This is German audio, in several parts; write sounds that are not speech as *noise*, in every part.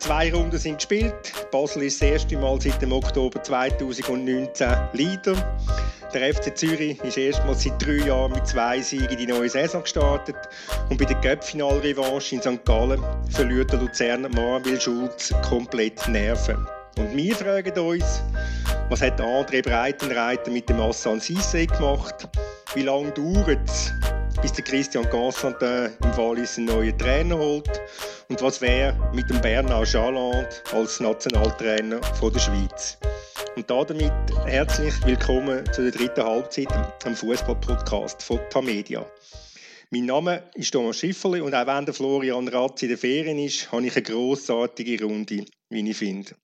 Zwei Runden sind gespielt. Basel ist das erste Mal seit dem Oktober 2019 Leader. Der FC Zürich ist erstmals seit drei Jahren mit zwei Siegen in die neue Saison gestartet. Und bei der Cup-Final-Revanche in St. Gallen verliert der Luzerner Marvin Schulz komplett Nerven. Und wir fragen uns, was hat André Breitenreiter mit dem Assan Sisse gemacht? Wie lange dauert es, bis der Christian Constantin im Wallis einen neuen Trainer holt? Und was wäre mit dem Bernard Chaland als Nationaltrainer von der Schweiz? Und damit herzlich willkommen zu der dritten Halbzeit am Fußball-Podcast von Tamedia. Mein Name ist Thomas Schifferli und auch wenn der Florian Ratz in der Ferien ist, habe ich eine grossartige Runde, wie ich finde.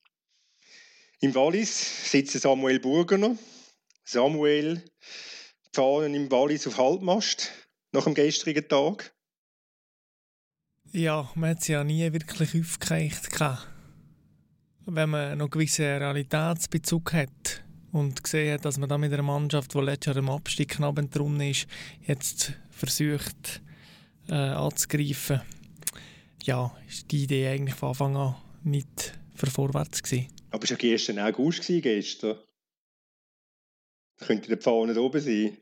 Im Wallis sitzt Samuel Burgener. Samuel, Fahnen im Wallis auf Halbmast nach dem gestrigen Tag. Ja, man hat sie ja nie wirklich aufgereicht wenn man noch einen gewissen Realitätsbezug hat und gesehen hat, dass man da mit einer Mannschaft, die letztes Jahr im Abstieg knapp drin ist, jetzt versucht äh, anzugreifen, ja, ist die Idee eigentlich von Anfang an nicht für vorwärts gewesen. Aber es war ja gestern August gestern. Da könnte der Pfanne oben sein.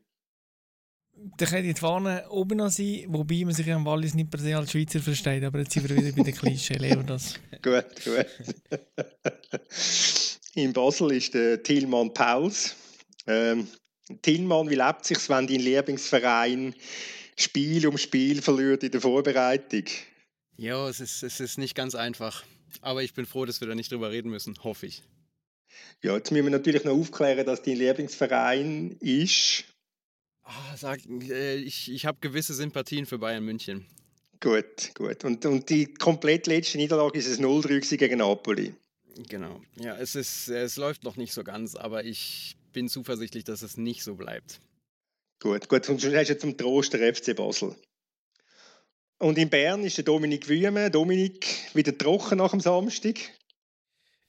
Da könnte die Fahne oben noch sein, wobei man sich am Wallis nicht per se als Schweizer versteht, aber jetzt sind wir wieder bei den Klischee, leben das. gut, gut. *laughs* In Basel ist der Tilman Pauls. Ähm, Tilman, wie lebt sich wenn dein Lieblingsverein Spiel um Spiel verliert in der Vorbereitung? Ja, es ist, es ist nicht ganz einfach. Aber ich bin froh, dass wir da nicht drüber reden müssen, hoffe ich. Ja, jetzt müssen wir natürlich noch aufklären, dass dein Lieblingsverein ist. Oh, sag, äh, ich ich habe gewisse Sympathien für Bayern München. Gut, gut. Und, und die komplett letzte Niederlage ist es 0-3 gegen Napoli. Genau. Ja, es, ist, es läuft noch nicht so ganz, aber ich bin zuversichtlich, dass es nicht so bleibt. Gut, gut. Und du hast jetzt zum Trost der FC Basel. Und in Bern ist der Dominik Wüme. Dominik, wieder trocken nach dem Samstag?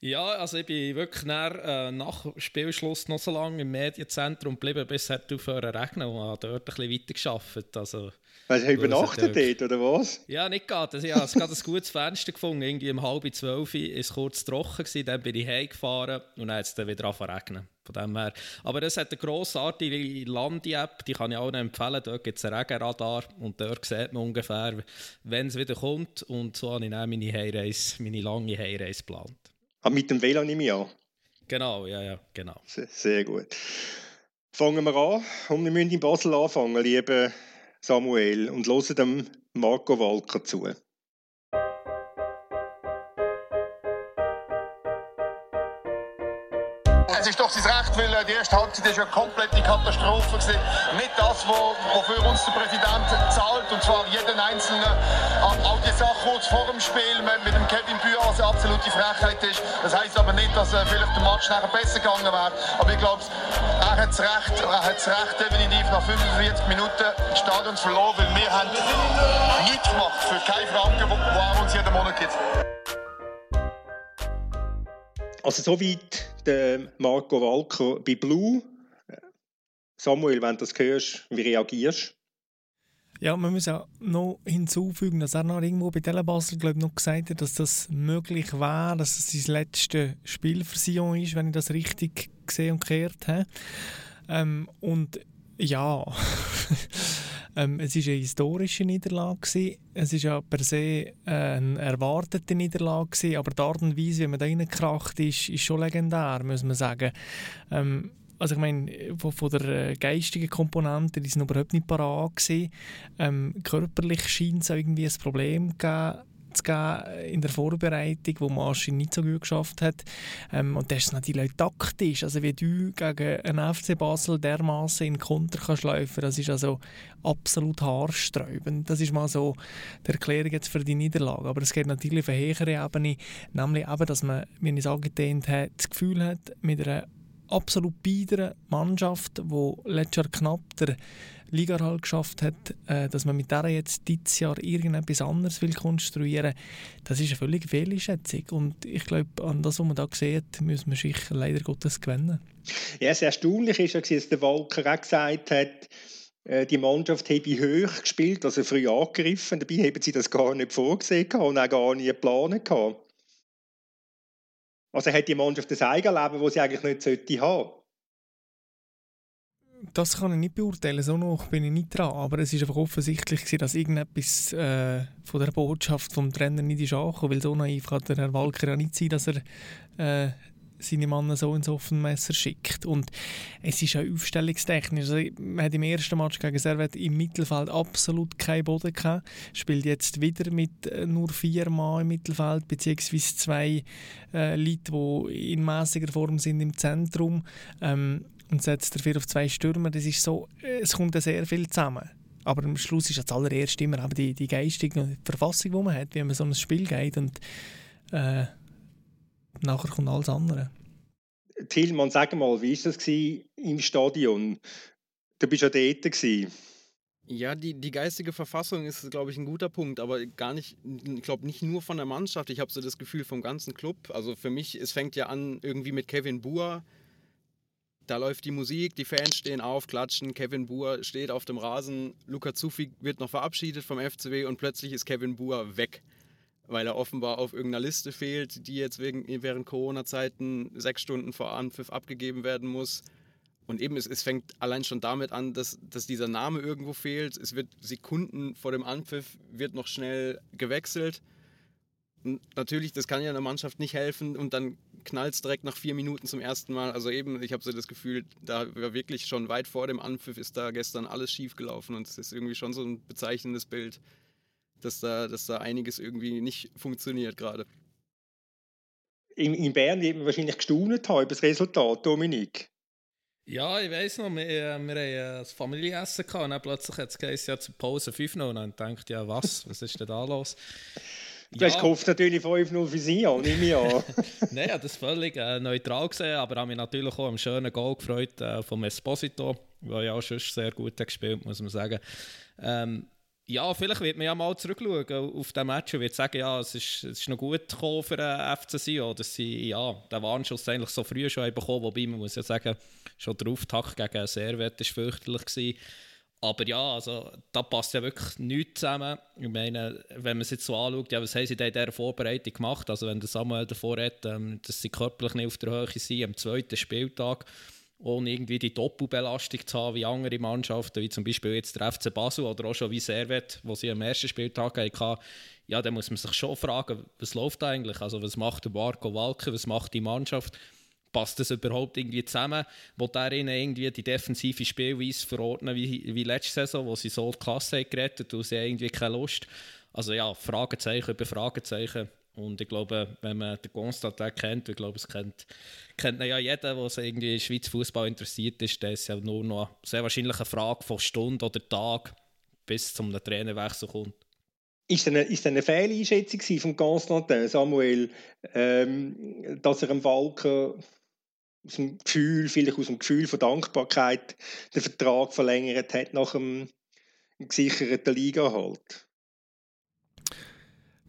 Ja, also ich bin wirklich nach, äh, nach Spielschluss noch so lange im Medienzentrum geblieben, bis es aufhören regnen und habe dort ein bisschen weiter gearbeitet. Also, du übernachtet dort, oder was? Ja, nicht gerade. Ich habe gerade ein gutes Fenster gefunden. Irgendwie um halb zwölf war es kurz trocken, gewesen, dann bin ich heimgefahren und dann hat es dann wieder angefangen regnen. Von dem her. Aber es hat eine grossartige Landi-App, die kann ich auch empfehlen. Dort gibt es ein Regenradar und dort sieht man ungefähr, wenn es wieder kommt. Und so habe ich dann meine, Heimreise, meine lange Heimreise geplant. Ah, mit dem Velo nehme ich an. Genau, ja, ja, genau. Sehr, sehr gut. Fangen wir an. Und wir müssen in Basel anfangen, lieber Samuel, und hören dem Marco Walker zu. Es doch sein Recht, weil die erste Halbzeit ist eine komplette Katastrophe gewesen. Nicht das, wofür uns der Präsident zahlt, und zwar jeden einzelnen. Auch die Sache kurz vor dem Spiel mit dem Kevin Büas eine absolute Frechheit ist. Das heisst aber nicht, dass vielleicht der Match nachher besser gegangen wäre. Aber ich glaube, er hat das Recht, er hat das Recht definitiv nach 45 Minuten das Stadion verloren, weil wir haben nichts gemacht für keine Franken, die er uns jeden Monat gibt. Also soweit der Marco Walker bei Blue. Samuel, wenn du das hörst, wie reagierst Ja, man muss auch noch hinzufügen, dass er noch irgendwo bei Telebasel glaube noch gesagt hat, dass das möglich wäre, dass es sein letztes Spiel für Sion ist, wenn ich das richtig gesehen und gehört habe. Ähm, und ja, *laughs* Ähm, es war eine historische Niederlage. Es war ja per se äh, eine erwartete Niederlage, aber die Art und Weise, wie man da reingekracht ist, ist schon legendär, muss man sagen. Ähm, also ich meine, von, von, der äh, geistigen Komponente, die sind überhaupt nicht parat Ähm, körperlich scheint es irgendwie ein Problem zu geben zu geben in der Vorbereitung, wo Maschin nicht so gut geschafft hat. Ähm, und das ist natürlich taktisch. Also wie du gegen einen FC Basel dermaßen in Konter kannst laufen, das ist also absolut haarsträubend. Das ist mal so die Erklärung jetzt für die Niederlage. Aber es geht natürlich auf eine höhere Ebene, nämlich eben, dass man, wie ich es angedehnt habe, das Gefühl hat, mit einer absolut biederen Mannschaft, die letztes Jahr knapp der Liga halt geschafft hat, äh, dass man mit der jetzt dieses Jahr irgendetwas anderes will konstruieren, das ist eine völlig Fehlschätzung. Und ich glaube, an das, was man da sieht, müssen wir sich leider Gottes gewinnen. Ja, sehr erstaunlich ist ja, dass der Walker auch gesagt hat, äh, die Mannschaft habe hoch gespielt, also früh angegriffen. Dabei haben sie das gar nicht vorgesehen und auch gar nie geplant. Also hat die Mannschaft das Eigenleben, das sie eigentlich nicht sollte haben. Das kann ich nicht beurteilen, so noch bin ich nicht dran. Aber es war einfach offensichtlich, gewesen, dass irgendetwas äh, von der Botschaft vom Trainer nicht ist angekommen, weil so naiv kann der Herr Walker ja nicht sein, dass er äh, seine Männer so ins offene Messer schickt. Und es ist auch aufstellungstechnisch. Also, man hat im ersten Match gegen Servet im Mittelfeld absolut keinen Boden gehabt. Spielt jetzt wieder mit äh, nur vier Mann im Mittelfeld, beziehungsweise zwei äh, Leute, die in mäßiger Form sind im Zentrum. Ähm, und setzt dafür auf zwei Stürmer. Das ist so, äh, es kommt sehr viel zusammen. Aber am Schluss ist das allererst immer eben die, die geistige Verfassung, die man hat, wie man so ein Spiel geht. Und äh, nachher kommt alles andere. Tillmann, sag mal, wie war das im Stadion? Du bist ja dort. Gewesen. Ja, die, die geistige Verfassung ist, glaube ich, ein guter Punkt, aber gar nicht, ich glaube nicht nur von der Mannschaft. Ich habe so das Gefühl vom ganzen Club. Also für mich, es fängt ja an irgendwie mit Kevin Buhr. Da läuft die Musik, die Fans stehen auf, klatschen, Kevin Buhr steht auf dem Rasen, Luca Zufi wird noch verabschiedet vom FCW und plötzlich ist Kevin Buhr weg weil er offenbar auf irgendeiner Liste fehlt, die jetzt wegen, während Corona-Zeiten sechs Stunden vor Anpfiff abgegeben werden muss. Und eben, es, es fängt allein schon damit an, dass, dass dieser Name irgendwo fehlt. Es wird Sekunden vor dem Anpfiff, wird noch schnell gewechselt. Und natürlich, das kann ja einer Mannschaft nicht helfen und dann knallt es direkt nach vier Minuten zum ersten Mal. Also eben, ich habe so das Gefühl, da war wirklich schon weit vor dem Anpfiff ist da gestern alles schief gelaufen und es ist irgendwie schon so ein bezeichnendes Bild dass da, dass da einiges irgendwie nicht funktioniert gerade. In, in Bern wird man wahrscheinlich gestaunet haben über das Resultat, Dominik. Ja, ich weiß noch, wir, wir haben ein Familienessen gehabt und dann plötzlich hat es ja zur Pause 5 noch und dann denkt ja, was, was ist denn da los? Du ja. hast gehofft natürlich 5-0 für sie an, nehme ich an. Nein, ja, das völlig äh, neutral gesehen, aber habe mich natürlich auch am schönen Goal gefreut äh, vom Esposito, der ja auch schon sehr gut hat gespielt muss man sagen. Ähm, ja, vielleicht wird man ja mal zurückschauen auf den Match und wird sagen, ja, es ist, es ist noch gut gekommen für den FC Sion, dass sie ja, den Warnschuss eigentlich so früh schon bekommen wobei man muss ja sagen, schon der Auftakt gegen Servet war fürchterlich. Gewesen. Aber ja, also, da passt ja wirklich nichts zusammen. Ich meine, wenn man es jetzt so anschaut, ja, was haben sie da in dieser Vorbereitung gemacht? Also wenn der Samuel davor hat, ähm, dass sie körperlich nicht auf der Höhe sind am zweiten Spieltag, ohne irgendwie die Doppelbelastung zu haben wie andere Mannschaften, wie zum Beispiel jetzt der FC Basel oder auch schon wie Servet, wo sie am ersten Spieltag hatten, ja, dann muss man sich schon fragen, was läuft eigentlich? Also was macht der Marco Walke, was macht die Mannschaft? Passt das überhaupt irgendwie zusammen? Wo der ihnen irgendwie die defensive Spielweise verordnen wie, wie letzte Saison, wo sie so die Klasse gerettet und sie irgendwie keine Lust. Also ja, Fragezeichen über Fragezeichen. Und ich glaube, wenn man den Constantin kennt, ich glaube, es kennt, kennt ja jeder, der sich irgendwie in Schweiz Fußball interessiert ist, der ist ja nur noch sehr wahrscheinlich eine Frage von Stunde oder Tag, bis zum Trainerwechsel kommt. Ist das eine, ist eine Fehleinschätzung von Constantin, Samuel, ähm, dass er am Falken aus dem Gefühl, vielleicht aus dem Gefühl von Dankbarkeit, den Vertrag verlängert hat nach dem gesicherten Liga-Halt?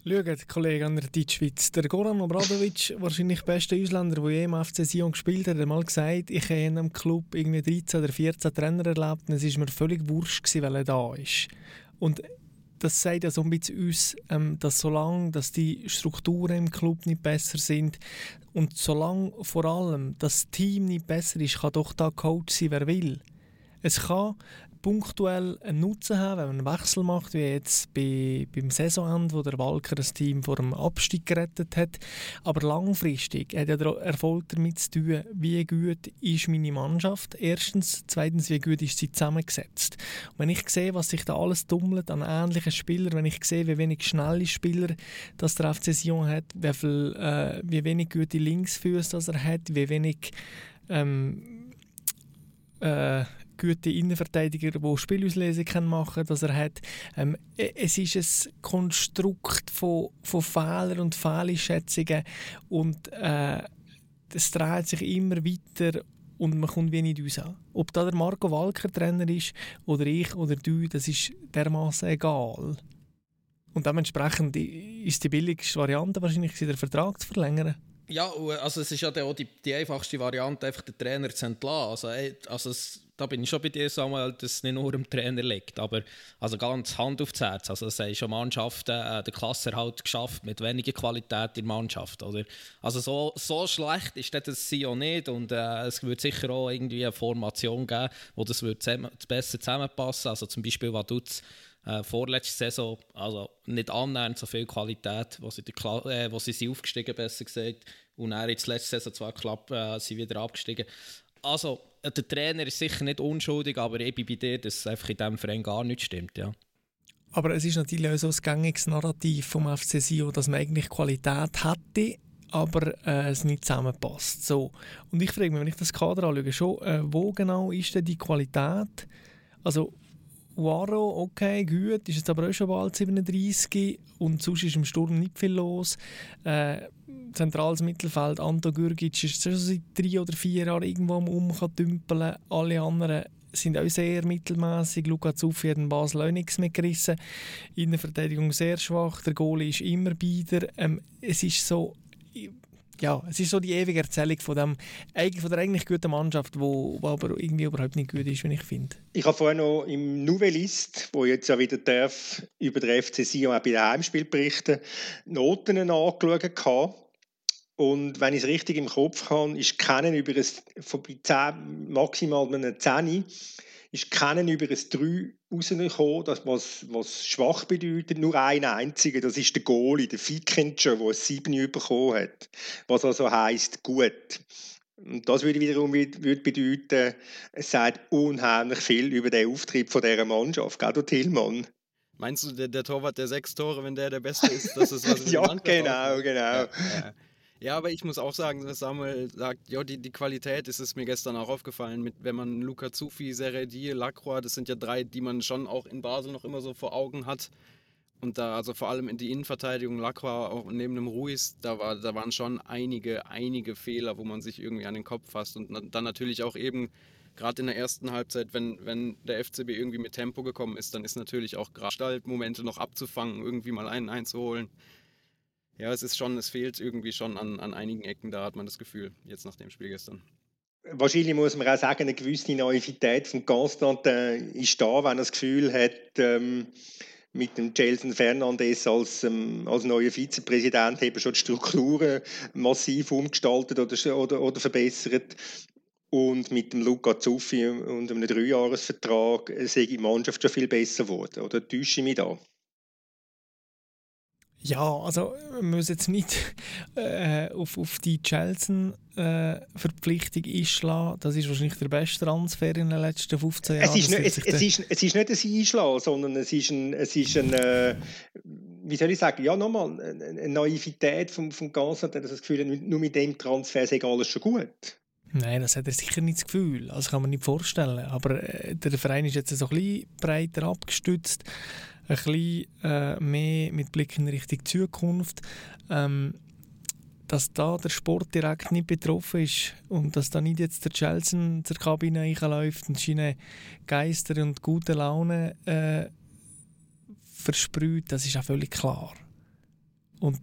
Schaut, Kollege an der Deutschschweiz. Der Goran Obradovic, *laughs* wahrscheinlich der beste Ausländer, der je im FC Sion gespielt hat, hat mal gesagt, ich habe in einem Club irgendwie 13 oder 14 Trainer erlebt und es war mir völlig wurscht, weil er da ist. Und das sagt ja so ein bisschen uns, ähm, dass solange dass die Strukturen im Club nicht besser sind und solange vor allem das Team nicht besser ist, kann doch da Coach sein, wer will. Es kann punktuell einen Nutzen haben, wenn man einen Wechsel macht, wie jetzt bei, beim Saisonende, wo der Walker das Team vor dem Abstieg gerettet hat. Aber langfristig hat ja der Erfolg damit zu tun, wie gut ist meine Mannschaft. Erstens, zweitens, wie gut ist sie zusammengesetzt. Und wenn ich sehe, was sich da alles dummelt an ähnlichen Spielern, wenn ich sehe, wie wenig schnelle Spieler das der FC Sion hat, wie, viel, äh, wie wenig gute Linksfüße er hat, wie wenig ähm, äh, gute Innenverteidiger, die Spielauslese machen können, dass er hat. Ähm, e, es ist ein Konstrukt von, von Fehlern und Fehleinschätzungen und äh, es dreht sich immer weiter und man kommt wie nicht raus. Ob da der Marco Walker Trainer ist oder ich oder du, das ist dermaßen egal. Und dementsprechend ist die billigste Variante wahrscheinlich, den Vertrag zu verlängern. Ja, also es ist ja auch die, die einfachste Variante, einfach den Trainer zu entlassen. Also, also es, da bin ich schon bei dir, Samuel, dass es nicht nur im Trainer liegt, aber also ganz Hand aufs Herz. Also es haben schon Mannschaften äh, den Klasserhalt geschafft mit weniger Qualität in der Mannschaft. Oder? Also so, so schlecht ist das auch nicht und äh, es wird sicher auch irgendwie eine Formation geben, wo das wird zusammen, besser zusammenpassen. Also zum Beispiel Vaduz äh, vorletzte Saison also nicht annähernd so viel Qualität, wo sie, der äh, wo sie sind aufgestiegen besser gesagt und dann jetzt letzte Saison zwar knapp äh, sie wieder abgestiegen. Also der Trainer ist sicher nicht unschuldig, aber bin bei dir, dass einfach in diesem Verein gar nicht stimmt. Ja. Aber es ist natürlich auch so ein gängiges Narrativ vom FC Sion, dass man eigentlich Qualität hätte, aber äh, es nicht zusammenpasst. So. Und ich frage mich, wenn ich das Kader anschaue, schon, äh, wo genau ist denn die Qualität? Also Waro, okay, gut, ist jetzt aber auch schon bald 37 und sonst ist im Sturm nicht viel los. Äh, zentrales Mittelfeld, Anto Gürgic ist schon seit drei oder vier Jahren irgendwo am Umdümpeln. Alle anderen sind auch sehr mittelmäßig. Luca Zuffi hat in Basel auch nichts mehr gerissen. In sehr schwach. Der Goalie ist immer beider. Ähm, es ist so ja, es ist so die ewige Erzählung von, dem, von der eigentlich guten Mannschaft, wo aber irgendwie überhaupt nicht gut ist, wie ich finde. Ich habe vorhin noch im Nouvellist, wo jetzt ja wieder darf, über den FC Sion auch bei den Heimspielen berichten, Noten angeschaut. Und wenn ich es richtig im Kopf habe, ist kennen über ein, von bei 10, maximal einem 10 ist keinen über ein 3 rausgekommen, das was, was schwach bedeutet. Nur ein einziger, das ist der Goalie, der Fickenscher, der ein 7 bekommen hat. Was also heisst, gut. Und das würde wiederum würde bedeuten, es sagt unheimlich viel über den Auftrieb von dieser Mannschaft, gell, Tillmann? Meinst du, der, der Torwart der sechs Tore, wenn der der Beste ist, das ist was *laughs* Ja, genau, genau. Ja, ja. Ja, aber ich muss auch sagen, dass Samuel sagt, ja, die, die Qualität ist es mir gestern auch aufgefallen, mit, wenn man Luca Zufi, Seredi, Lacroix, das sind ja drei, die man schon auch in Basel noch immer so vor Augen hat. Und da, also vor allem in die Innenverteidigung, Lacroix auch neben dem Ruiz, da, war, da waren schon einige, einige Fehler, wo man sich irgendwie an den Kopf fasst. Und dann natürlich auch eben, gerade in der ersten Halbzeit, wenn, wenn der FCB irgendwie mit Tempo gekommen ist, dann ist natürlich auch gerade Momente noch abzufangen, irgendwie mal einen einzuholen ja, es ist schon, es fehlt irgendwie schon an, an einigen Ecken, da hat man das Gefühl, jetzt nach dem Spiel gestern. Wahrscheinlich muss man auch sagen, eine gewisse Naivität von Constantin ist da, wenn er das Gefühl hat, ähm, mit dem Jelson Fernandes als, ähm, als neuer Vizepräsident eben schon die Strukturen massiv umgestaltet oder, oder, oder verbessert. Und mit dem Luca Zuffi und einem Dreijahresvertrag sehe ich die Mannschaft schon viel besser geworden. Oder täusche ich mich da? Ja, also wir müssen jetzt nicht *laughs* äh, auf, auf die Chelsea-Verpflichtung äh, einschlagen. Das ist wahrscheinlich der beste Transfer in den letzten 15 Jahren. Es ist, nicht, es, es, ist, es ist nicht ein Einschlagen, sondern es ist ein, es ist ein äh, wie soll ich sagen, ja nochmal, eine Naivität vom, vom Ganzen, dass das Gefühl nur mit dem Transfer sei alles schon gut. Nein, das hat er sicher nicht das Gefühl. Also kann man nicht vorstellen. Aber äh, der Verein ist jetzt so ein bisschen breiter abgestützt ein bisschen äh, mehr mit Blick in Richtung Zukunft. Ähm, dass da der Sport direkt nicht betroffen ist und dass da nicht jetzt der Chelsea zur Kabine reinläuft und seine Geister und gute Laune äh, versprüht, das ist auch völlig klar. Und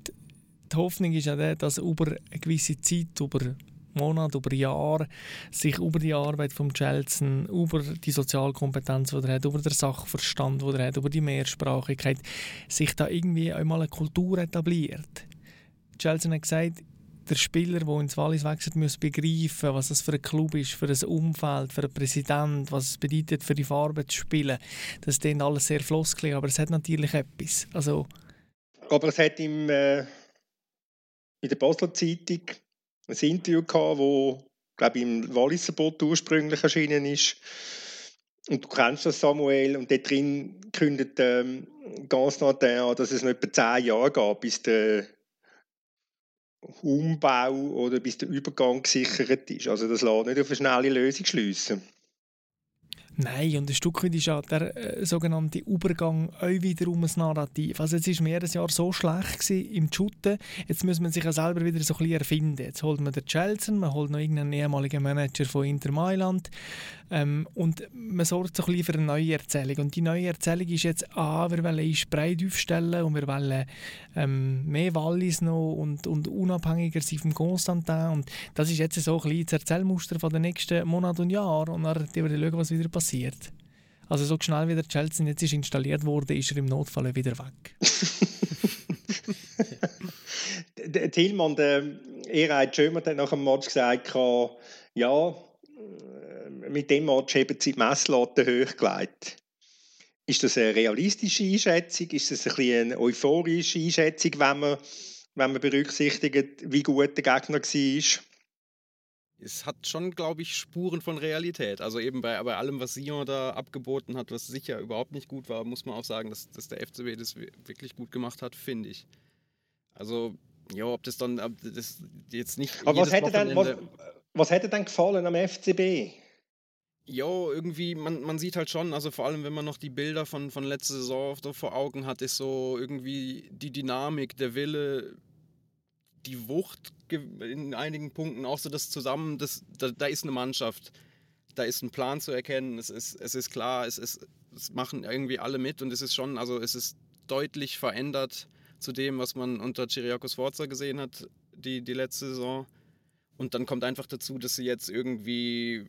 die Hoffnung ist ja, dass über eine gewisse Zeit, über Monate, über Jahre sich über die Arbeit von Chelsea, über die Sozialkompetenz, die er hat, über den Sachverstand, den er hat, über die Mehrsprachigkeit, sich da irgendwie einmal eine Kultur etabliert. Chelsea hat gesagt, der Spieler, der ins Wallis wechselt, muss begreifen, was das für ein Club ist, für ein Umfeld, für einen Präsident, was es bedeutet, für die Farbe zu spielen. Das ist alles sehr floskelig, aber es hat natürlich etwas. Also, aber es hat im, äh, in der Basler Zeitung ein Interview gehabt, wo glaube im Walliser Boot ursprünglich erschienen ist. Und du kennst das, Samuel, und dort drin kündet ähm, ganz Natin an, dass es noch etwa zehn Jahre gab, bis der Umbau oder bis der Übergang gesichert ist. Also das lässt nicht auf eine schnelle Lösung schliessen. Nein, und ein Stück weit ist ja der äh, sogenannte Übergang auch wiederum ein Narrativ. Also jetzt war mir Jahr so schlecht im Shooten, jetzt muss man sich ja selber wieder so ein bisschen erfinden. Jetzt holt man den Chelsea, man holt noch irgendeinen ehemaligen Manager von Inter Mailand ähm, und man sorgt so ein bisschen für eine neue Erzählung. Und die neue Erzählung ist jetzt, ah, wir wollen uns breit aufstellen und wir wollen ähm, mehr Wallis noch und, und unabhängiger sein vom Constantin und das ist jetzt so ein bisschen das Erzählmuster von den nächsten Monaten und Jahren und dann werden wir schauen, was wieder passiert passiert. Also so schnell wie der Chelsea jetzt ist installiert wurde, ist er im Notfall wieder weg. Tillmann, *laughs* der Erhard Schömer hat nach dem Match gesagt, ja, mit dem Match haben sie die Messlatte hochgelegt. Ist das eine realistische Einschätzung? Ist das ein eine euphorische Einschätzung, wenn man, wenn man berücksichtigt, wie gut der Gegner war? Es hat schon, glaube ich, Spuren von Realität. Also eben bei, bei allem, was Sion da abgeboten hat, was sicher überhaupt nicht gut war, muss man auch sagen, dass, dass der FCB das wirklich gut gemacht hat, finde ich. Also, ja, ob das dann ob das jetzt nicht. Aber was hätte, dann, was, was hätte dann gefallen am FCB? Ja, irgendwie, man, man sieht halt schon, also vor allem, wenn man noch die Bilder von, von letzter Saison vor Augen hat, ist so irgendwie die Dynamik, der Wille, die Wucht in einigen Punkten, auch so das Zusammen, das, da, da ist eine Mannschaft, da ist ein Plan zu erkennen, es ist, es ist klar, es, ist, es machen irgendwie alle mit und es ist schon, also es ist deutlich verändert zu dem, was man unter Chiriakos Sforza gesehen hat, die, die letzte Saison. Und dann kommt einfach dazu, dass sie jetzt irgendwie,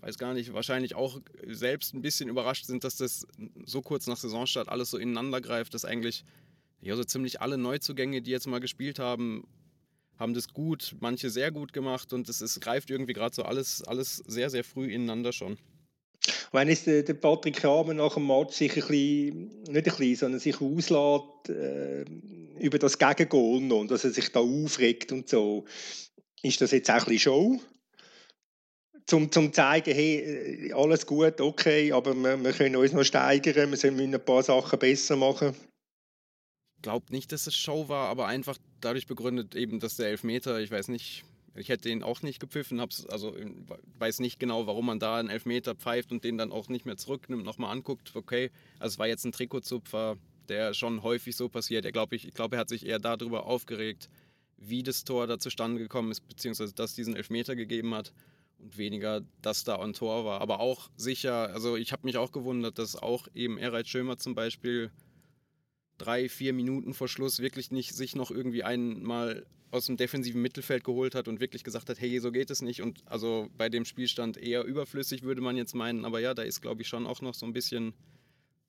weiß gar nicht, wahrscheinlich auch selbst ein bisschen überrascht sind, dass das so kurz nach Saisonstart alles so ineinander greift, dass eigentlich ja, so ziemlich alle Neuzugänge, die jetzt mal gespielt haben, haben das gut, manche sehr gut gemacht und es, es greift irgendwie gerade so alles, alles sehr, sehr früh ineinander schon. Wenn es der, der Patrick Kramer nach dem Match sich ein bisschen, nicht ein bisschen, sondern sich auslässt äh, über das Gegengol und dass er sich da aufregt und so, ist das jetzt auch ein bisschen Show? Zum, zum zeigen, hey, äh, alles gut, okay, aber wir, wir können uns noch steigern, wir müssen ein paar Sachen besser machen glaube nicht, dass es Show war, aber einfach dadurch begründet eben, dass der Elfmeter, ich weiß nicht, ich hätte den auch nicht gepfiffen, hab's, also weiß nicht genau, warum man da einen Elfmeter pfeift und den dann auch nicht mehr zurücknimmt, nochmal anguckt, okay, also es war jetzt ein Trikotzupfer, der schon häufig so passiert. Er glaub, ich, ich glaube, er hat sich eher darüber aufgeregt, wie das Tor da zustande gekommen ist, beziehungsweise dass diesen Elfmeter gegeben hat und weniger, dass da ein Tor war. Aber auch sicher, also ich habe mich auch gewundert, dass auch eben Erhard Schömer zum Beispiel drei, vier Minuten vor Schluss wirklich nicht sich noch irgendwie einmal aus dem defensiven Mittelfeld geholt hat und wirklich gesagt hat, hey, so geht es nicht. Und also bei dem Spielstand eher überflüssig, würde man jetzt meinen. Aber ja, da ist, glaube ich, schon auch noch so ein bisschen,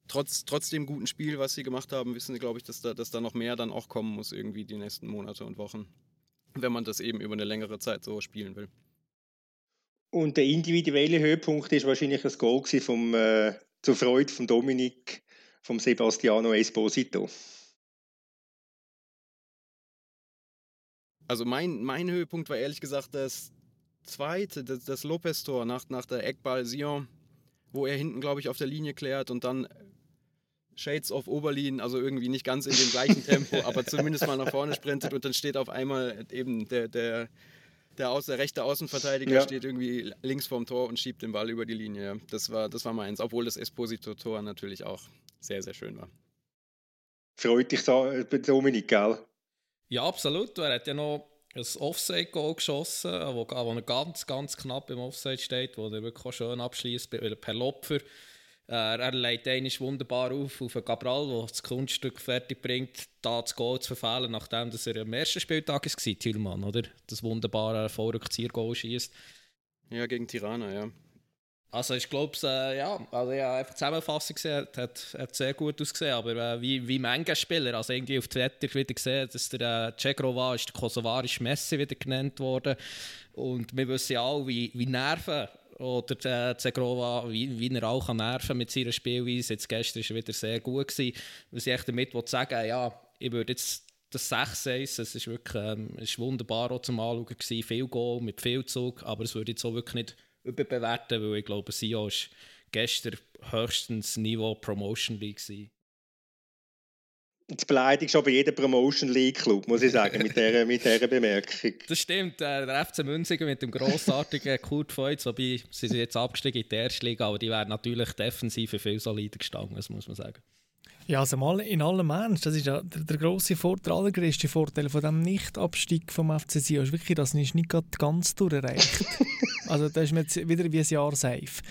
trotz, trotz dem guten Spiel, was sie gemacht haben, wissen sie, glaube ich, dass da, dass da noch mehr dann auch kommen muss, irgendwie die nächsten Monate und Wochen. Wenn man das eben über eine längere Zeit so spielen will. Und der individuelle Höhepunkt ist wahrscheinlich das Goal vom, äh, zur Freude von Dominik vom Sebastiano Esposito? Also mein, mein Höhepunkt war ehrlich gesagt das zweite, das, das Lopez-Tor nach, nach der Eckball Sion, wo er hinten, glaube ich, auf der Linie klärt und dann Shades of Oberlin, also irgendwie nicht ganz in dem gleichen *laughs* Tempo, aber zumindest mal nach vorne sprintet und dann steht auf einmal eben der, der, der, Aus, der rechte Außenverteidiger ja. steht irgendwie links vorm Tor und schiebt den Ball über die Linie. Das war, das war meins, obwohl das Esposito-Tor natürlich auch sehr, sehr schön war. Freut dich da, Dominik, gell? Ja, absolut. Er hat ja noch ein Offside-Goal geschossen, wo, wo er ganz, ganz knapp im Offside steht, wo er wirklich auch schön abschließt per Lopfer. Er, er legt einiges wunderbar auf auf Cabral, der das Kunststück fertig bringt, da das Goal zu verfehlen, nachdem dass er am ersten Spieltag war, Tillmann, oder? Das wunderbare Vorrückzieher-Goal schießt. Ja, gegen Tirana, ja. Also ich glaube, äh, ja, also ja, einfach Zusammenfassung gesehen, hat, hat sehr gut ausgesehen, aber äh, wie, wie manche Spieler, also irgendwie auf Twitter wieder gesehen, dass der äh, Cegrova ist der kosovarische Messi wieder genannt worden und wir wissen ja auch, wie, wie Nerven oder der Zegrova, wie, wie er auch nerven mit seiner Spielweise. Jetzt gestern war er wieder sehr gut. Gewesen. Was ich damit sagen ja, ich würde jetzt das 6-1, es ist wirklich ähm, ist wunderbar auch zum Anschauen gewesen, viel Goal mit viel Zug, aber es würde jetzt auch wirklich nicht überbewerten, weil ich glaube, Sion war gestern höchstens Niveau Promotion League. Gewesen. Jetzt beleidigst du aber jeden Promotion League Club, muss ich sagen, mit dieser, mit dieser Bemerkung. Das stimmt. Äh, der FC Münzigen mit dem grossartigen Kurt Feutz, wobei sie sind jetzt abgestiegen in die erste Liga, aber die wären natürlich defensiv viel solider gestanden, das muss man sagen. Ja, also mal in allem Ernst, das ist ja der, der grosse Vorteil, der allergrößte Vorteil von dem Nicht-Abstieg vom FC Sion ist wirklich, dass es nicht ganz durchreicht. *laughs* also da ist mir jetzt wieder wie ein Jahr safe.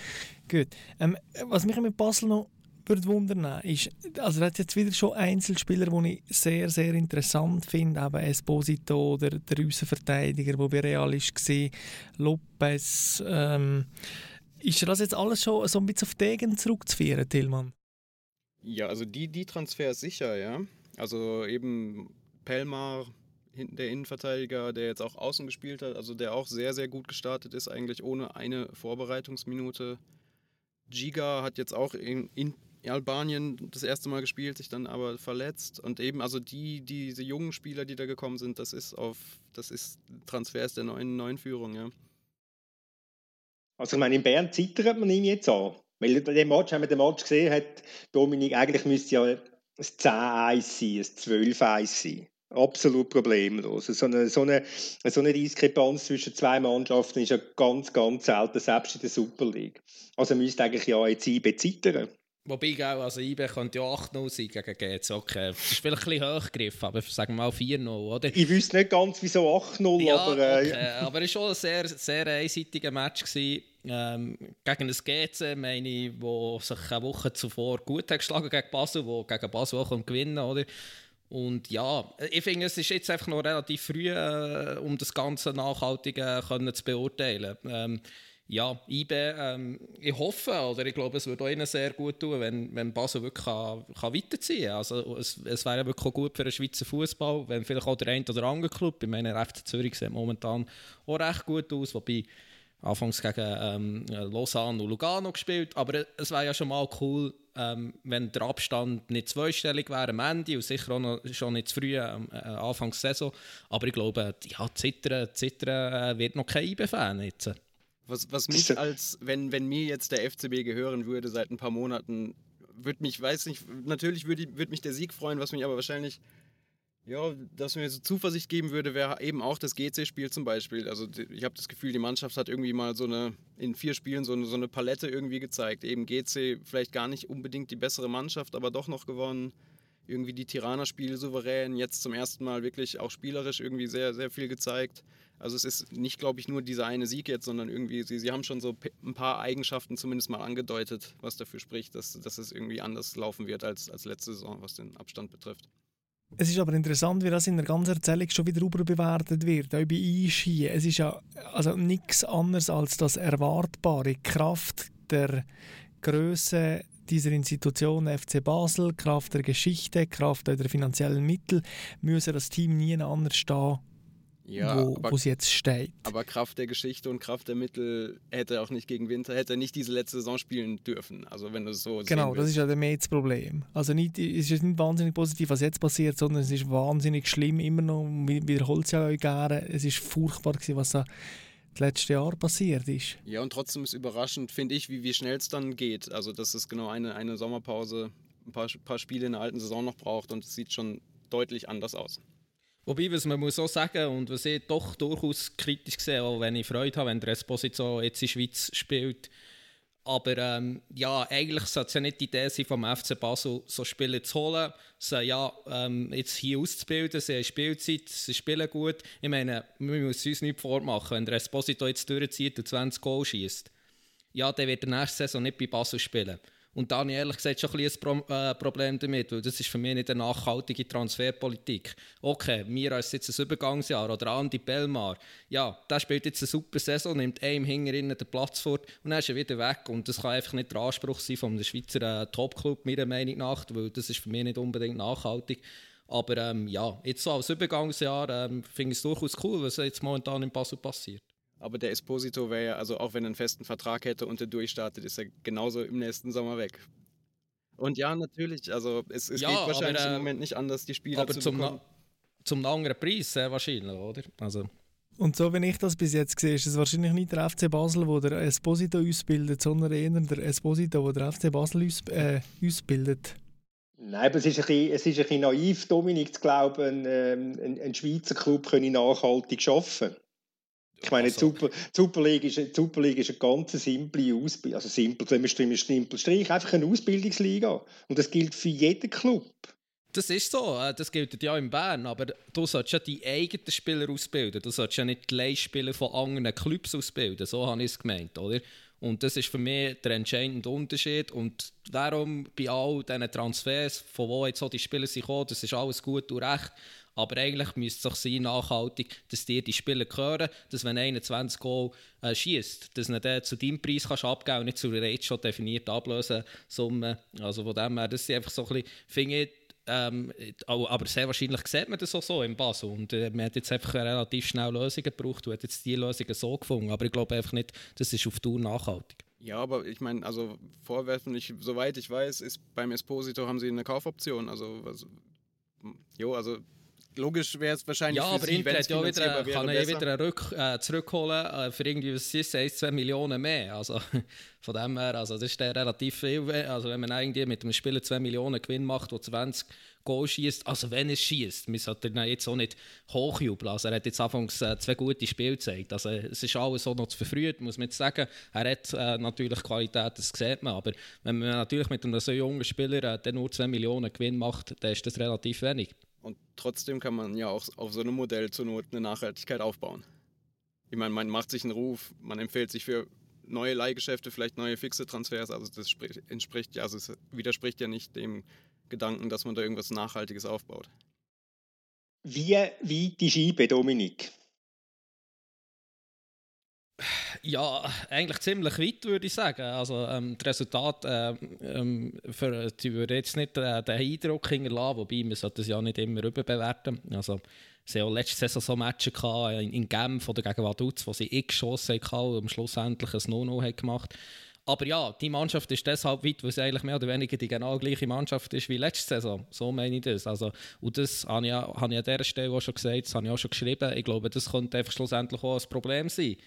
Gut. Ähm, was mich mit Basel noch würde wundern ist, also da hat jetzt wieder schon Einzelspieler, die ich sehr, sehr interessant finde, eben Esposito oder der Außenverteidiger, der bei Real war, Lopez. Ähm, ist das jetzt alles schon so ein bisschen auf Degen zurückzuführen, Tillmann? Ja, also die, die Transfers sicher, ja. Also eben Pelmar, der Innenverteidiger, der jetzt auch außen gespielt hat, also der auch sehr, sehr gut gestartet ist, eigentlich ohne eine Vorbereitungsminute. Giga hat jetzt auch in, in Albanien das erste Mal gespielt, sich dann aber verletzt. Und eben, also die, diese jungen Spieler, die da gekommen sind, das ist auf, das ist Transfers der neuen, neuen Führung, ja. Also ich meine, in Bern zittert man ihm jetzt an. Weil bei dem Match, wenn man den Match gesehen hat, Dominik, eigentlich müsste ja ein 10-1 sein, ein 12-1 sein. Absolut problemlos. So eine, so, eine, so eine Diskrepanz zwischen zwei Mannschaften ist ja ganz, ganz selten, selbst in der Super League. Also müsste eigentlich ja jetzt IB zittern. Wobei, also IB könnte ja 8-0 sein gegen GC. Okay, das ist vielleicht ein bisschen hochgegriffen, aber sagen wir mal 4-0, oder? Ich wüsste nicht ganz, wieso 8-0, ja, aber... Äh, okay. aber es war schon ein sehr, sehr einseitiger Match. Gewesen. Ähm, gegen das GC, meine wo sich eine Woche zuvor gut hat geschlagen gegen Basel, wo gegen Basel auch gewinnen oder? Und ja, ich finde, es ist jetzt einfach noch relativ früh, äh, um das Ganze nachhaltig äh, können zu beurteilen. Ähm, ja, IB, ähm, ich hoffe, oder ich glaube, es würde ihnen sehr gut tun, wenn, wenn Basel wirklich kann, kann weiterziehen kann. Also, es, es wäre wirklich gut für den Schweizer Fußball, wenn vielleicht auch der ein oder andere Club, ich meine, der FC Zürich sieht momentan auch recht gut aus, wobei anfangs gegen ähm, Lausanne und Lugano gespielt, aber es wäre ja schon mal cool, ähm, wenn der Abstand nicht zweistellig wäre am Ende und sicher auch noch, schon nicht zu früh am äh, Anfang der Saison, aber ich glaube, ja, Zittern, Zittern äh, wird noch kein IB-Fan jetzt. Was, was mich als, wenn, wenn mir jetzt der FCB gehören würde seit ein paar Monaten, würde mich, weiß nicht, natürlich würde würd mich der Sieg freuen, was mich aber wahrscheinlich, ja, dass mir so Zuversicht geben würde, wäre eben auch das GC-Spiel zum Beispiel. Also ich habe das Gefühl, die Mannschaft hat irgendwie mal so eine, in vier Spielen so eine, so eine Palette irgendwie gezeigt. Eben GC vielleicht gar nicht unbedingt die bessere Mannschaft, aber doch noch gewonnen irgendwie die Tirana-Spiele souverän, jetzt zum ersten Mal wirklich auch spielerisch irgendwie sehr, sehr viel gezeigt. Also es ist nicht, glaube ich, nur dieser eine Sieg jetzt, sondern irgendwie, sie, sie haben schon so ein paar Eigenschaften zumindest mal angedeutet, was dafür spricht, dass, dass es irgendwie anders laufen wird als, als letzte Saison, was den Abstand betrifft. Es ist aber interessant, wie das in der ganzen Erzählung schon wieder überbewertet wird, auch bei Einschien. Es ist ja also nichts anderes als das Erwartbare, Kraft der Größe dieser Institution FC Basel, Kraft der Geschichte, Kraft der finanziellen Mittel, müsse das Team nie anders stehen, ja, wo, es jetzt steht. Aber Kraft der Geschichte und Kraft der Mittel hätte auch nicht gegen Winter, hätte nicht diese letzte Saison spielen dürfen. Also wenn du so Genau, das ist ja mehr das Problem. Also nicht, es ist nicht wahnsinnig positiv, was jetzt passiert, sondern es ist wahnsinnig schlimm, immer noch, wiederholt es ja euch gerne, es ist furchtbar gewesen, was da das letzte Jahr passiert ist. Ja, und trotzdem ist überraschend, finde ich, wie, wie schnell es dann geht. Also, dass es genau eine, eine Sommerpause, ein paar, paar Spiele in der alten Saison noch braucht und es sieht schon deutlich anders aus. Wobei, was man muss auch sagen und was ich doch durchaus kritisch sehe, auch wenn ich Freude habe, wenn der Esposito jetzt in der Schweiz spielt, aber ähm, ja, eigentlich sollte es ja nicht die Idee sein, vom FC Basel so Spieler zu holen, sie ja ähm, jetzt hier auszubilden, sie haben Spielzeit, sie spielen gut. Ich meine, wir müssen uns nicht vormachen, wenn der Esposito jetzt durchzieht und 20 Goal schießt, ja, dann wird er nächste Saison nicht bei Basel spielen. Und da habe ich ehrlich gesagt schon ein, ein Pro äh, Problem damit, weil das ist für mich nicht eine nachhaltige Transferpolitik. Okay, mir als jetzt ein Übergangsjahr oder Andi Bellmar, ja, der spielt jetzt eine super Saison, nimmt einem Hingerinnen den Platz vor und dann ist er wieder weg. Und das kann einfach nicht der Anspruch sein von einem Schweizer äh, Topclub, meiner Meinung nach, weil das ist für mich nicht unbedingt nachhaltig. Aber ähm, ja, jetzt so als Übergangsjahr ähm, finde ich es durchaus cool, was jetzt momentan in Basel passiert. Aber der Esposito wäre ja, also auch wenn er einen festen Vertrag hätte und er durchstartet, ist er genauso im nächsten Sommer weg. Und ja, natürlich, also es, es ja, geht wahrscheinlich aber, äh, im Moment nicht anders, die Spieler aber zu zum, bekommen. zum anderen Preis sehr wahrscheinlich, oder? Also. Und so, wenn ich das bis jetzt sehe, ist es wahrscheinlich nicht der FC Basel, der der Esposito ausbildet, sondern eher der Esposito, der der FC Basel aus, äh, ausbildet. Nein, aber es ist ein bisschen, es ist ein bisschen naiv, Dominik, zu glauben, ähm, ein, ein Schweizer Club könne nachhaltig arbeiten. Ich meine, die Super, Super, League ist, die Super League ist eine ganz simple Ausbildung. Also simpel, wenn man simpel Strich, einfach eine Ausbildungsliga. Und das gilt für jeden Club. Das ist so, äh, das gilt ja in Bern, aber du solltest ja die eigenen Spieler ausbilden. Du solltest ja nicht die Leihspieler von anderen Clubs ausbilden. So habe ich es gemeint, oder? Und das ist für mich der entscheidende Unterschied. Und darum bei all diesen Transfers, von wo jetzt so die Spieler sind gekommen, das ist alles gut und recht. Aber eigentlich müsste es sein, nachhaltig, dass dir die Spieler gehören, dass wenn 21 Goal äh, schießt, dass du den zu deinem Preis kannst abgeben und nicht zu einer jetzt schon definierten Ablösesumme. Also von dem her, das ist einfach so ein bisschen, finde ich, ähm, aber sehr wahrscheinlich sieht man das auch so in Basel. Und äh, man hat jetzt einfach relativ schnell Lösungen gebraucht und hat jetzt die Lösungen so gefunden. Aber ich glaube einfach nicht, das ist auf Tour nachhaltig. Ja, aber ich meine, also vorwerfen, ich, soweit ich weiß, ist beim Esposito haben sie eine Kaufoption. Also, also jo, also logisch wäre es wahrscheinlich ja, aber Inter hat ja wieder, kann er wieder rück, äh, zurückholen äh, für irgendwie was ist, 1, 2 Millionen mehr. Also *laughs* von dem her, also das ist relativ viel. Also wenn man irgendwie mit einem Spieler 2 Millionen Gewinn macht, der 20 Goal schießt, also wenn er schießt, man sollte ihn jetzt auch nicht hochjubeln. Also er hat jetzt anfangs äh, zwei gute Spiele gezeigt. Also es ist alles so noch zu verfrüht, muss man jetzt sagen. Er hat äh, natürlich Qualität, das sieht man. Aber wenn man natürlich mit einem so jungen Spieler äh, nur 2 Millionen Gewinn macht, dann ist das relativ wenig. Und trotzdem kann man ja auch auf so einem Modell zur Not eine Nachhaltigkeit aufbauen. Ich meine, man macht sich einen Ruf, man empfiehlt sich für neue Leihgeschäfte, vielleicht neue fixe Transfers. Also das entspricht ja, also es widerspricht ja nicht dem Gedanken, dass man da irgendwas Nachhaltiges aufbaut. Wie weit ist IBE, Dominik? Ja, eigentlich ziemlich weit, würde ich sagen. Also, ähm, das Resultat äh, ähm, für, die würde jetzt nicht äh, den Eindruck hinterlassen, wobei man sollte es ja nicht immer überbewerten. Also, sie haben auch letzte Saison so Matches gehabt, in, in Genf oder gegen Vaduz, wo sie x Chancen hatten und am Schluss endlich ein No-No gemacht aber ja, die Mannschaft ist deshalb weit, weil sie eigentlich mehr oder weniger die genau gleiche Mannschaft ist wie letzte Saison. So meine ich das. Also, und das habe ich, habe ich an dieser Stelle auch schon gesagt, das habe ich auch schon geschrieben. Ich glaube, das könnte einfach schlussendlich auch ein Problem sein.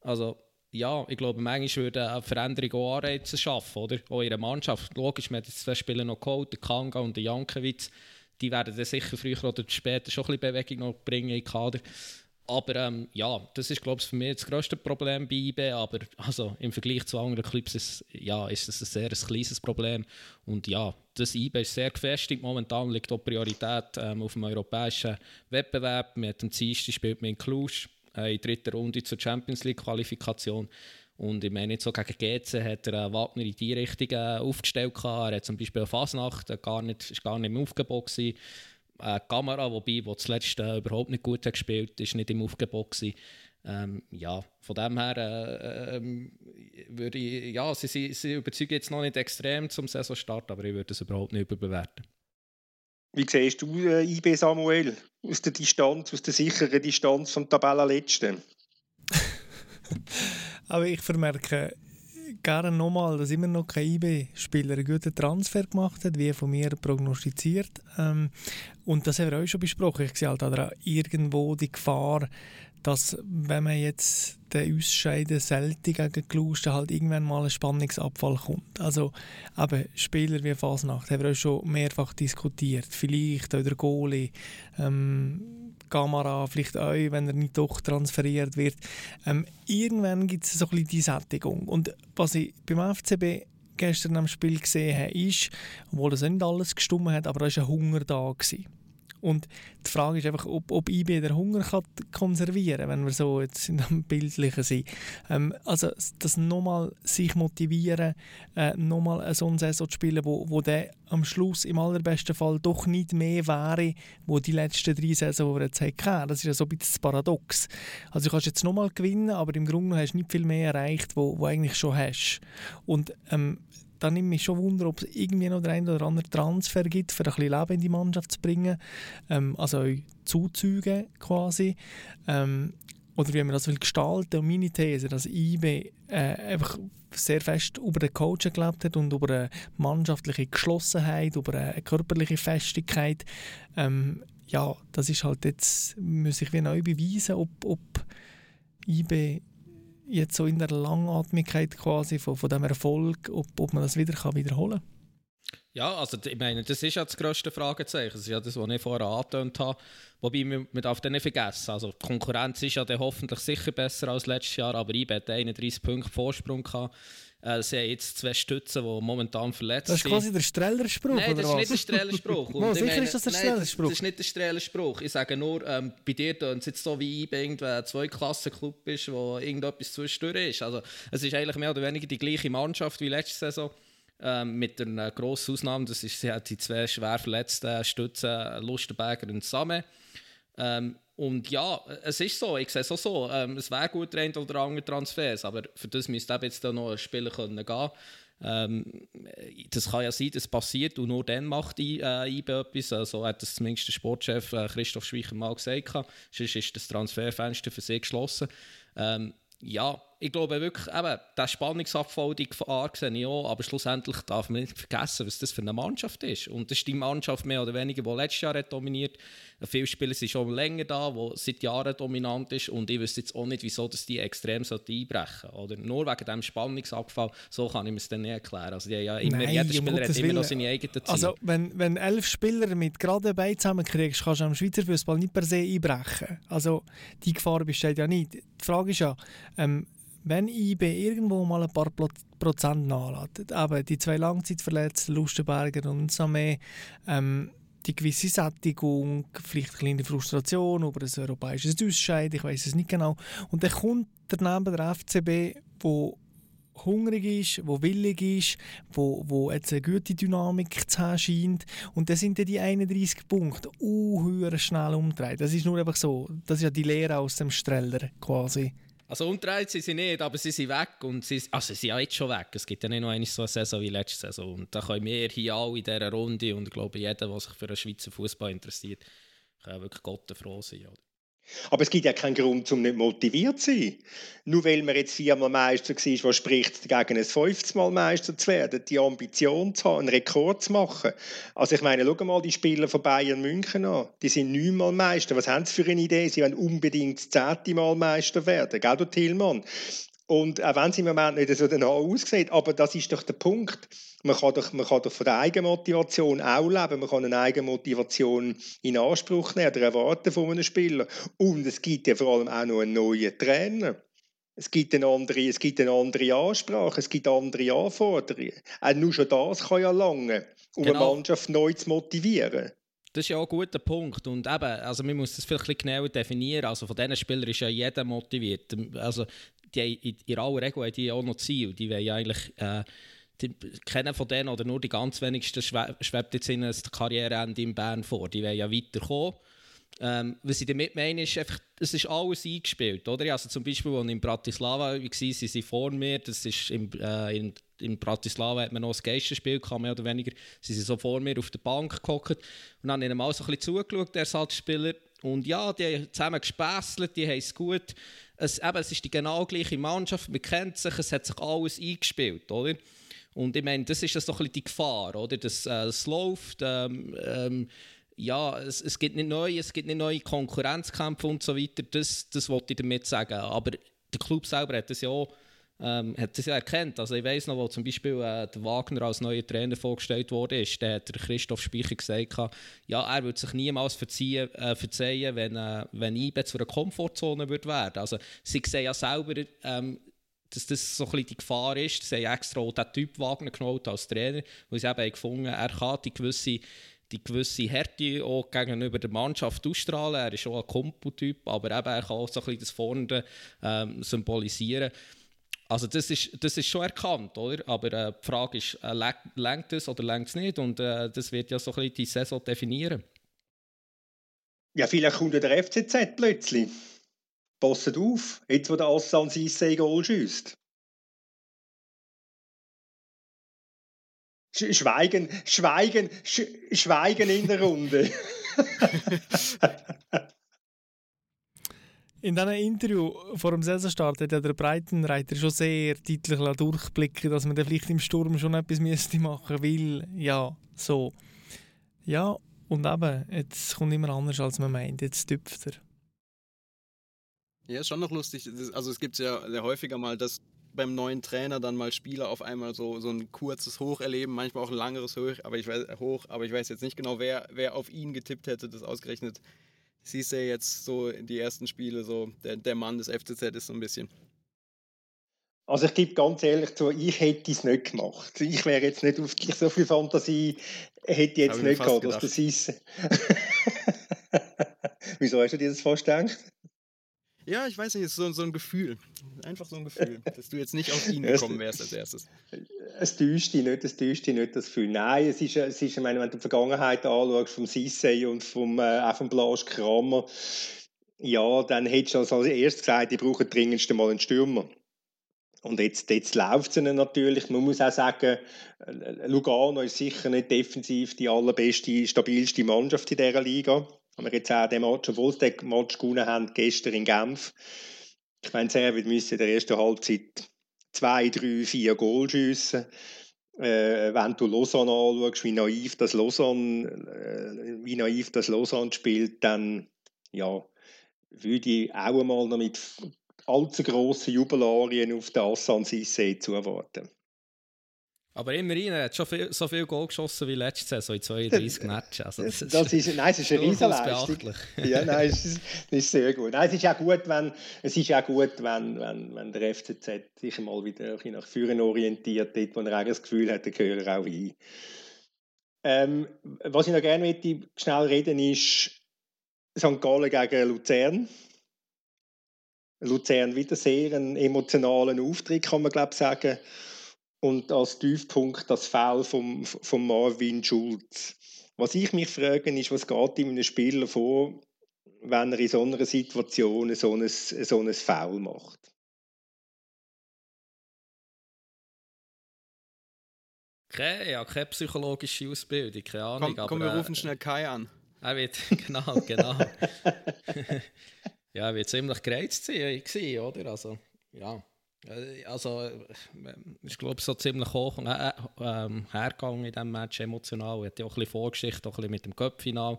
Also, ja, ich glaube, manchmal würde eine Veränderung auch Anreize schaffen, oder? Auch ihre Mannschaft. Logisch, wir haben jetzt zwei Spieler noch geholt, der Kanga und der Jankiewicz. Die werden dann sicher früher oder später schon ein bisschen Bewegung noch bringen im Kader. Aber ähm, ja, das ist, glaube ich, für mich das grösste Problem bei IB. Aber also, im Vergleich zu anderen Clubs ist, ja, ist es ein sehr ein kleines Problem. Und ja, das IB ist sehr gefestigt. Momentan liegt auch Priorität ähm, auf dem europäischen Wettbewerb. Mit dem Dienstag spielt man in Cluj äh, in dritter Runde zur Champions League Qualifikation. Und ich meine, nicht so gegen GC hat er äh, Wagner in die Richtung äh, aufgestellt. Gehabt. Er hat zum Beispiel Fasnacht äh, gar nicht, ist gar nicht im Aufgebot gewesen. Äh, Kamera, wobei, wo zuletzt äh, überhaupt nicht gut hat gespielt, ist nicht im Aufgebot gewesen. Ähm, ja, von dem her äh, ähm, würde ich, ja, sie, sie, sie überzeugen jetzt noch nicht extrem zum Saisonstart, aber ich würde es überhaupt nicht überbewerten. Wie siehst du äh, IB Samuel aus der Distanz, aus der sicheren Distanz vom Tabellenletzten? *laughs* Aber ich vermerke gerne nochmal, dass immer noch kein IB-Spieler einen guten Transfer gemacht hat, wie von mir prognostiziert. Ähm, und das haben wir auch schon besprochen. Ich sehe halt da irgendwo die Gefahr, dass wenn man jetzt den Ausscheiden selten gegen Kluster halt irgendwann mal ein Spannungsabfall kommt. Also eben Spieler wie Fasnacht haben wir auch schon mehrfach diskutiert. Vielleicht auch der Goalie, ähm, Kamera, vielleicht auch, wenn er nicht doch transferiert wird. Ähm, irgendwann gibt es so ein die Sättigung. Und was ich beim FCB gestern am Spiel gesehen habe, ist, obwohl das nicht alles gestummt hat, aber da war ein Hunger da. Gewesen. Und die Frage ist einfach, ob, ob IB den Hunger kann konservieren kann, wenn wir so jetzt in dem *laughs* Bildlichen sind. Ähm, also das nochmal sich motivieren, äh, nochmal so eine Saison zu spielen, wo, wo der am Schluss im allerbesten Fall doch nicht mehr wäre, wo die letzten drei Saison, die wir jetzt hatten. Das ist ja so ein bisschen das Paradox. Also du kannst jetzt nochmal gewinnen, aber im Grunde hast du nicht viel mehr erreicht, wo, wo eigentlich schon hast. Und ähm, da nimmt mich schon Wunder, ob es irgendwie noch der ein oder andere Transfer gibt, für ein bisschen Leben in die Mannschaft zu bringen. Ähm, also Zuzüge quasi. Ähm, oder wie man das will gestalten. Und meine These, dass IB äh, einfach sehr fest über den Coach gelebt hat und über eine mannschaftliche Geschlossenheit, über eine körperliche Festigkeit. Ähm, ja, das ist halt jetzt, muss ich wie neu beweisen, ob, ob IB jetzt so in der Langatmigkeit quasi von, von dem Erfolg, ob, ob man das wieder kann wiederholen Ja, also ich meine, das ist ja das grösste Fragezeichen. Das ist ja das, was ich vorher angetönt habe. Wobei, man, darf das nicht vergessen. Also die Konkurrenz ist ja dann hoffentlich sicher besser als letztes Jahr, aber IB hat 31 Punkte Vorsprung gehabt. Äh, sie haben jetzt zwei Stützen, die momentan verletzt sind. Das ist quasi der Strellerspruch, Nein, das ist nicht der Strellerspruch. *laughs* no, sicher meine, ist das der Strellerspruch. Das, das, ist nicht der Strellerspruch. Ich sage nur, ähm, bei dir tönt es jetzt so, wie IB irgendein Zwei-Klassen-Club ist, wo irgendetwas zwischendurch ist. Also es ist eigentlich mehr oder weniger die gleiche Mannschaft wie letzte Saison. Ähm, mit einer grossen Ausnahme, das ist, sie hat die zwei schwer verletzten Stützen, Lustenberger und Same. Ähm, und ja, es ist so, ich sehe es auch so. Ähm, es wäre gut, der oder andere Transfers, aber für das müsste eben jetzt noch ein Spieler können gehen ähm, das kann ja sein, das passiert und nur dann macht I, äh, IBE etwas. So also hat das zumindest der Sportchef äh, Christoph Schweicher mal gesagt. Sonst ist das Transferfenster für sie geschlossen. Ähm, ja, ich glaube wirklich, eben, der Spannungsabfall, die Gefahr sehe ich auch, aber schlussendlich darf man nicht vergessen, was das für eine Mannschaft ist. Und das ist die Mannschaft mehr oder weniger, die letztes Jahr hat dominiert Viele Spieler sind schon länger da, die seit Jahren dominant ist und ich wüsste jetzt auch nicht, wieso dass die extrem einbrechen Oder nur wegen dem Spannungsabfall, so kann ich mir es dann nicht erklären. Also die, ja, immer, Nein, jeder Spieler hat immer noch seine eigenen Ziele. Also wenn, wenn elf Spieler mit gerade Beinen zusammenkriegst, kannst du am Schweizer Fußball nicht per se einbrechen. Also die Gefahr besteht ja nicht. Die Frage ist ja, ähm, wenn IB irgendwo mal ein paar Prozent nachlässt, aber die zwei Langzeitverletzten, Lustenberger und Samé, ähm, die gewisse Sättigung, vielleicht eine kleine Frustration über ein europäisches Ausscheiden, ich weiß es nicht genau. Und dann kommt daneben der FCB, wo hungrig ist, wo willig ist, wo, wo jetzt eine gute Dynamik zu haben scheint. Und dann sind dann die 31 Punkte uh, schnell umdreht. Das ist nur einfach so. Das ist ja die Lehre aus dem Streller quasi. Also umdreht sind sie nicht, aber sie sind weg. Und sie, also sie sind ja jetzt schon weg. Es gibt ja nicht noch eine so eine Saison wie letzte Saison. Und da können wir hier alle in dieser Runde und ich glaube, jeder, der sich für den Schweizer Fußball interessiert, kann ja wirklich Gott froh sein. Oder? Aber es gibt ja keinen Grund, um nicht motiviert zu sein. Nur weil man jetzt viermal Meister war, was spricht dagegen, ein fünftes Mal Meister zu werden, die Ambition zu haben, einen Rekord zu machen. Also ich meine, schau mal die Spieler von Bayern München an. Die sind neunmal Meister. Was haben sie für eine Idee? Sie wollen unbedingt das zehnte Mal Meister werden. Gell, du Tillmann? Und auch wenn es im Moment nicht so danach aussieht, aber das ist doch der Punkt. Man kann doch, man kann doch von der Eigenmotivation auch leben. Man kann eine Eigenmotivation in Anspruch nehmen oder erwarten von einem Spieler. Und es gibt ja vor allem auch noch einen neuen Trainer. Es gibt eine andere, es gibt eine andere Ansprache, es gibt andere Anforderungen. Auch nur schon das kann ja lange, um genau. eine Mannschaft neu zu motivieren. Das ist ja auch ein guter Punkt. Und eben, also man muss das vielleicht genauer definieren. Also von diesen Spielern ist ja jeder motiviert. Also die, in aller Regel haben die auch noch Ziel. Die wollen eigentlich, äh, die, kennen von denen oder nur die ganz wenigsten schwebt jetzt ihnen das Karriereende in Bern vor. Die wollen ja weiterkommen. Ähm, was ich damit meine, ist einfach, es ist alles eingespielt. Oder? Also zum Beispiel, als ich in Bratislava war, sie sind vor mir, das ist im, äh, in, in Bratislava hat man noch ein Geisterspiel mehr oder weniger. Sie sind so vor mir auf der Bank gehockt und dann habe ich ihnen mal so ein bisschen zugeschaut, der Ersatzspieler. Und ja, die haben zusammen gespässelt, die haben es gut. Es, eben, es ist die genau gleiche Mannschaft, man kennt sich, es hat sich alles eingespielt, oder? Und ich meine, das ist das doch ein die Gefahr, oder? Das, äh, es läuft, ähm, ähm, ja, es, es, gibt nicht neue, es gibt nicht neue Konkurrenzkämpfe und so weiter, das, das wollte ich damit sagen. Aber der Club selber hat das ja auch ähm, hat das ja erkannt. Also ich weiß noch, wo zum Beispiel äh, der Wagner als neuer Trainer vorgestellt wurde, ist, der hat der Christoph Speicher gesagt, ja, er würde sich niemals verziehen, äh, verzeihen, wenn, äh, wenn IBE zu einer Komfortzone wird werden. Also sie sehen ja selber, ähm, dass das so ein bisschen die Gefahr ist. Sie haben extra auch diesen Typ Wagner genommen als Trainer, weil sie eben gefunden er kann die gewisse die gewisse Härte auch gegenüber der Mannschaft ausstrahlen. Er ist auch ein Kompotyp, aber eben er kann auch so ein bisschen das Vorne ähm, symbolisieren. Also das ist, das ist schon erkannt, oder? Aber äh, die Frage ist, äh, lenkt es oder lenkt es nicht? Und äh, das wird ja so ein bisschen die Saison definieren. Ja, vielleicht kommt der FCZ plötzlich. Passet auf, jetzt wo der Assan Sisse Goal schießt. Schweigen, Schweigen, Sch Schweigen in der Runde. *laughs* *laughs* In diesem Interview vor dem Saisonstart hat der Breitenreiter schon sehr deutlich durchblicken dass man dann vielleicht im Sturm schon etwas müsste machen will. Ja, so. Ja, und eben, jetzt kommt immer anders, als man meint. Jetzt tüpft er. Ja, ist schon noch lustig. Also es gibt ja sehr häufiger mal, dass beim neuen Trainer dann mal Spieler auf einmal so, so ein kurzes Hoch erleben, manchmal auch ein langeres Hoch, aber ich weiß, hoch, aber ich weiß jetzt nicht genau, wer, wer auf ihn getippt hätte, das ausgerechnet. Siehst du ja jetzt so in die ersten Spiele, so der, der Mann des FCZ ist so ein bisschen. Also ich gebe ganz ehrlich zu, ich hätte es nicht gemacht. Ich wäre jetzt nicht auf so viel Fantasie, hätte jetzt nicht gehabt, dass das ist. *laughs* Wieso hast du dir das fast gedacht? Ja, ich weiß nicht, es ist so, so ein Gefühl. Einfach so ein Gefühl, *laughs* dass du jetzt nicht auf ihn gekommen wärst als erstes. Es täuscht dich nicht, es täuscht dich nicht, das Gefühl. Nein, es ist, es ist ich meine, wenn du die Vergangenheit anschaust, vom Sissay und vom, äh, auch vom Blas Kramer, ja, dann hättest du als erstes gesagt, ich brauche dringendst mal einen Stürmer. Und jetzt, jetzt läuft es natürlich. Man muss auch sagen, Lugano ist sicher nicht defensiv die allerbeste, stabilste Mannschaft in dieser Liga. Haben wir jetzt auch den Match, obwohl sie den Match gewonnen haben, gestern in Genf. Ich meine, Servet müssen in der ersten Halbzeit zwei, drei, vier Goal schiessen. Äh, wenn du Lausanne anschaust, wie naiv das Lausanne, äh, wie naiv das Lausanne spielt, dann ja, würde ich auch einmal noch mit allzu grossen Jubilarien auf den Assan Sissé zuwarten. Aber immerhin, er hat schon viel, so viel Goal geschossen wie letzte Saison in 32 *laughs* Matches. Also das, das ist, nein, es ist eine Riesenleistung. ja, nein, es ist, es ist, sehr gut. Nein, es ist auch gut, wenn, es ist auch gut, wenn, wenn, wenn der FCZ sich mal wieder ein nach vorne orientiert, dort, wo er auch das Gefühl hat, der gehört auch hin. Ähm, was ich noch gerne möchte, schnell reden, ist St. Gallen gegen Luzern. Luzern wieder sehr einen emotionalen Auftritt, kann man glaube sagen. Und als Tiefpunkt das Foul von vom Marvin Schulz. Was ich mich frage, ist, was geht ihm einem Spieler vor, wenn er in so einer Situation so ein, so ein Foul macht? Okay, ja, keine psychologische Ausbildung, keine Ahnung. Komm, komm wir rufen äh, schnell Kai an. Er wird, *laughs* genau, genau. *laughs* *laughs* ja, wird ziemlich gereizt sein, oder? Also, ja. Äh, also, äh, ich glaube, so ziemlich hoch äh, äh, hergegangen in diesem Match emotional. Er hat ja auch ein bisschen Vorgeschichte, auch ein bisschen mit dem Cup-Final.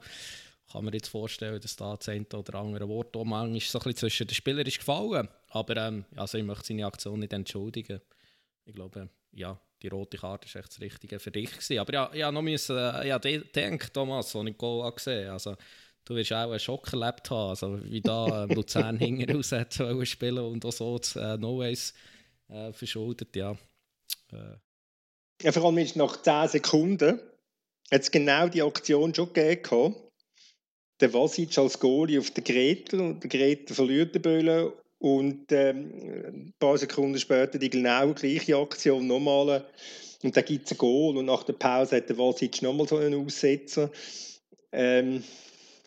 Kann man jetzt vorstellen, dass da das eine oder andere Wort auch manchmal so ein bisschen zwischen den Spielern ist gefallen. Aber ähm, also ich möchte seine Aktion nicht entschuldigen. Ich glaube, ja, die rote Karte war echt das Richtige für dich. Gewesen. Aber ja, ja noch müssen, ja, denkt Thomas, als ich Goal gesehen habe. Also, du wirst auch einen Schock erlebt haben, also wie da äh, *laughs* Luzern hinten raus hat spielen und auch so das äh, No-Ways äh, verschuldet, ja. Äh. Ja, vor allem ist nach 10 Sekunden hat es genau die Aktion schon gegeben. Der Vasic als Goalie auf der Gretel und der Gretel verliert den Böllen und ähm, ein paar Sekunden später die genau gleiche Aktion nochmal und da gibt es ein Goal und nach der Pause hat der Vasic nochmal so einen Aussetzer. Ähm,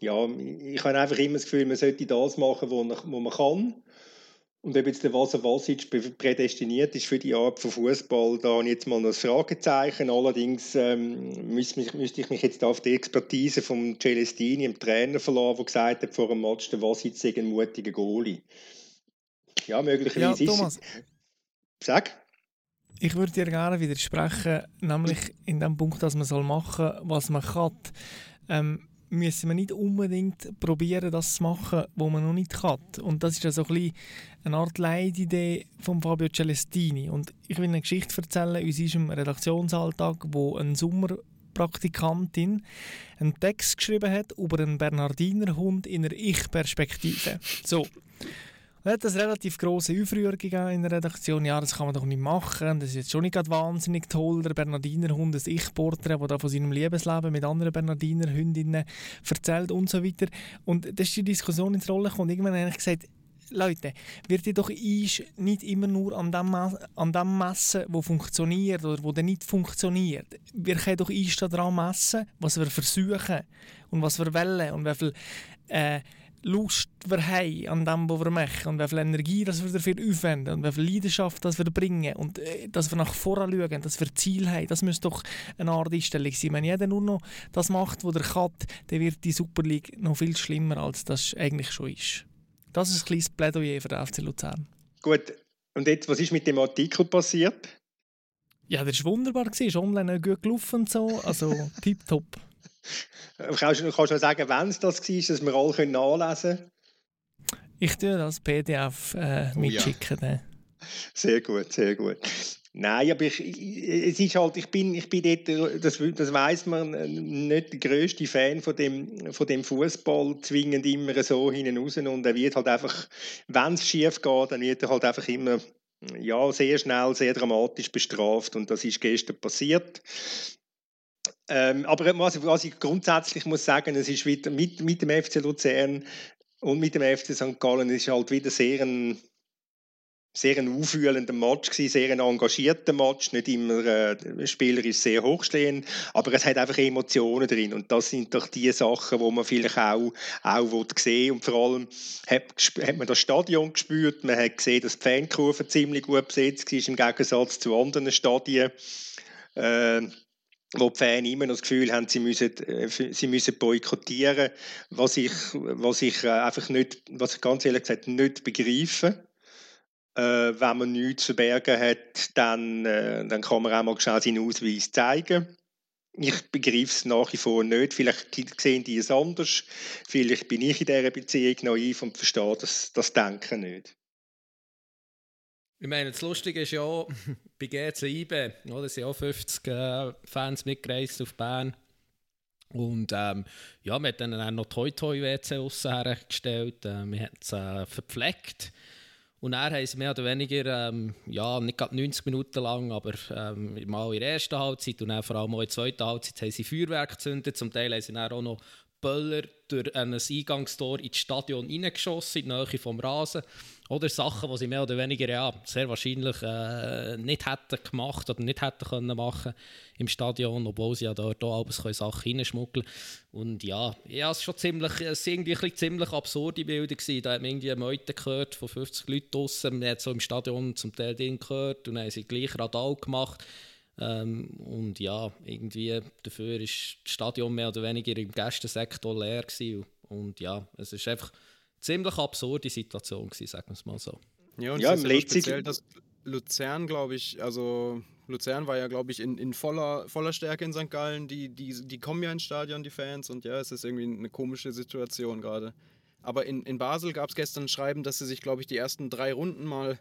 ja, ich habe einfach immer das Gefühl, man sollte das machen, was man kann. Und ob jetzt der Vasa Vasic prädestiniert ist für die Art von Fußball, da habe ich jetzt mal noch ein Fragezeichen. Allerdings ähm, müsste, mich, müsste, ich mich jetzt auf die Expertise von Celestini, dem Trainer, verlassen, der gesagt hat vor dem Match, der Vasic sei ein mutiger Goalie. Ja, möglicherweise ja, Thomas, ist es. Sag. Ich würde dir gerne widersprechen, nämlich in dem Punkt, dass man soll machen, was man kann. Ähm, müssen wir nicht unbedingt probieren, das zu machen, was man noch nicht kann. Und das ist ja so ein bisschen eine Art Leitidee von Fabio Celestini. Und ich will eine Geschichte erzählen aus unserem Redaktionsalltag, wo ein Sommerpraktikantin einen Text geschrieben hat über einen Bernardinerhund in einer Ich-Perspektive. So. Es hat eine relativ grosse Aufrührung in der Redaktion. Ja, das kann man doch nicht machen. Das ist jetzt schon nicht wahnsinnig toll. Der Bernardiner Hund, das Ich-Porträt, der da von seinem Liebesleben mit anderen Bernardiner Hündinnen erzählt und so weiter. Und das ist die Diskussion ins Rollen gekommen. Irgendwann habe ich gesagt, Leute, wird ihr doch nicht immer nur an dem, an dem messen, wo funktioniert oder wo nicht funktioniert. Wir können doch Eis daran messen, was wir versuchen und was wir wollen und wie viel äh, Lust wir haben an dem, was wir machen und wie viel Energie das wir dafür aufwenden und wie viel Leidenschaft das wir bringen und äh, dass wir nach vorne schauen, dass wir Ziel haben, das müsste doch eine Art Einstellung sein. Wenn jeder nur noch das macht, was er kann, dann wird die Super League noch viel schlimmer, als das eigentlich schon ist. Das ist ein kleines Plädoyer für den FC Luzern. Gut, und jetzt, was ist mit dem Artikel passiert? Ja, das war wunderbar, ist online gut gelaufen und so, also *laughs* tipptopp. Kannst du kannst sagen, wenn es das war, dass wir alle nachlesen können? Ich tue das PDF äh, mitschicken. Oh, ja. Sehr gut, sehr gut. Nein, aber ich, es ist halt, ich bin, ich bin dort, das, das weiß man, nicht der größte Fan von dem, von dem Fußball, zwingend immer so hinten raus und er wird halt einfach, wenn es schief geht, dann wird er halt einfach immer ja, sehr schnell, sehr dramatisch bestraft und das ist gestern passiert. Ähm, aber was, ich grundsätzlich muss sagen, es ist wieder mit, mit dem FC Luzern und mit dem FC St. Gallen ist halt wieder sehr ein sehr ein aufwühlender Match gewesen, sehr ein engagierter Match, nicht immer äh, spielerisch sehr hochstehend, aber es hat einfach Emotionen drin und das sind doch die Sachen, wo man vielleicht auch, auch sehen und vor allem hat, hat man das Stadion gespürt, man hat gesehen, dass die Fankurve ziemlich gut besetzt ist im Gegensatz zu anderen Stadien. Äh, wo die Fans immer noch das Gefühl haben, sie müssen, äh, sie müssen boykottieren, was ich, was ich äh, einfach nicht, was ich ganz ehrlich gesagt nicht begreife äh, wenn man nichts zu bergen hat, dann, äh, dann kann man auch mal schnell seinen Ausweis zeigen. Ich begreife es nach wie vor nicht. Vielleicht sehen die es anders. Vielleicht bin ich in dieser Beziehung naiv und verstehe das, das Denken nicht. Ich meine, das Lustige ist ja, *laughs* bei GC IB, oder, sind auch 50 äh, Fans mitgereist auf Bern. Und ähm, ja, wir haben dann noch Toy Toy WC aussen hergestellt. Äh, wir haben es äh, verpflegt. Und er haben sie mehr oder weniger, ähm, ja, nicht gerade 90 Minuten lang, aber ähm, mal in der ersten Halbzeit und dann vor allem auch in der zweiten Halbzeit haben sie Feuerwerk gezündet. Zum Teil haben sie dann auch noch Böller durch ein Eingangstor ins Stadion reingeschossen, in die Nähe vom Rasen. Oder Sachen, die sie mehr oder weniger ja, sehr wahrscheinlich äh, nicht hätten gemacht oder nicht hätten können machen im Stadion, obwohl sie ja dort auch Sachen reinschmuggeln Und ja, ja, es war schon ziemlich, es irgendwie ein ziemlich absurde Bilder. Gewesen. Da hat man irgendwie Meute gehört von 50 Leuten draussen. Man hat so im Stadion zum Teil den gehört und dann haben sie gleich Radal gemacht. Ähm, und ja, irgendwie dafür ist das Stadion mehr oder weniger im Gästensektor leer gewesen. Und ja, es ist einfach eine ziemlich absurde Situation gewesen, sagen wir es mal so. Ja, und ja, es ist ja speziell, dass Luzern, glaube ich, also Luzern war ja, glaube ich, in, in voller, voller Stärke in St. Gallen. Die, die, die kommen ja ins Stadion, die Fans, und ja, es ist irgendwie eine komische Situation gerade. Aber in, in Basel gab es gestern ein Schreiben, dass sie sich, glaube ich, die ersten drei Runden mal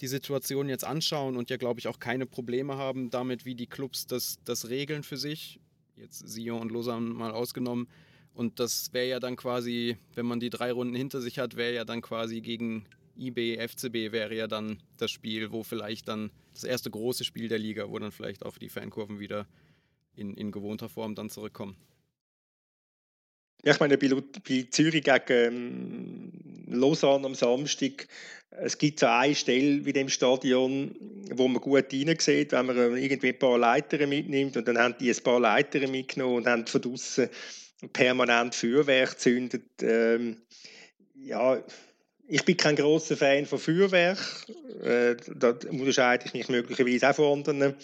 die Situation jetzt anschauen und ja, glaube ich, auch keine Probleme haben damit, wie die Clubs das, das regeln für sich. Jetzt Sion und Lausanne mal ausgenommen. Und das wäre ja dann quasi, wenn man die drei Runden hinter sich hat, wäre ja dann quasi gegen IB, FCB wäre ja dann das Spiel, wo vielleicht dann das erste große Spiel der Liga, wo dann vielleicht auch die Fankurven wieder in, in gewohnter Form dann zurückkommen. Ja, ich meine, bei, Zürich gegen Lausanne am Samstag, es gibt so eine Stelle wie dem Stadion, wo man gut hineinsieht, wenn man irgendwie ein paar Leiter mitnimmt und dann haben die ein paar Leiter mitgenommen und haben von draußen permanent Feuerwerk gezündet. Ähm, ja, ich bin kein großer Fan von Feuerwerk. Äh, da unterscheide ich mich möglicherweise auch von anderen.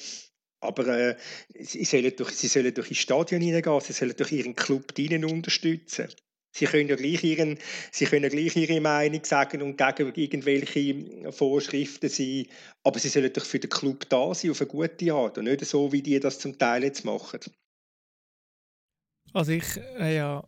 Aber äh, sie, sollen doch, sie sollen durch ins Stadion hineingehen, sie sollen durch ihren Club unterstützen. Sie können ja gleich, ihren, sie können gleich ihre Meinung sagen und gegen irgendwelche Vorschriften sein, aber sie sollen doch für den Club da sein, auf eine gute Art und nicht so, wie die das zum Teil jetzt machen. Also ich äh, ja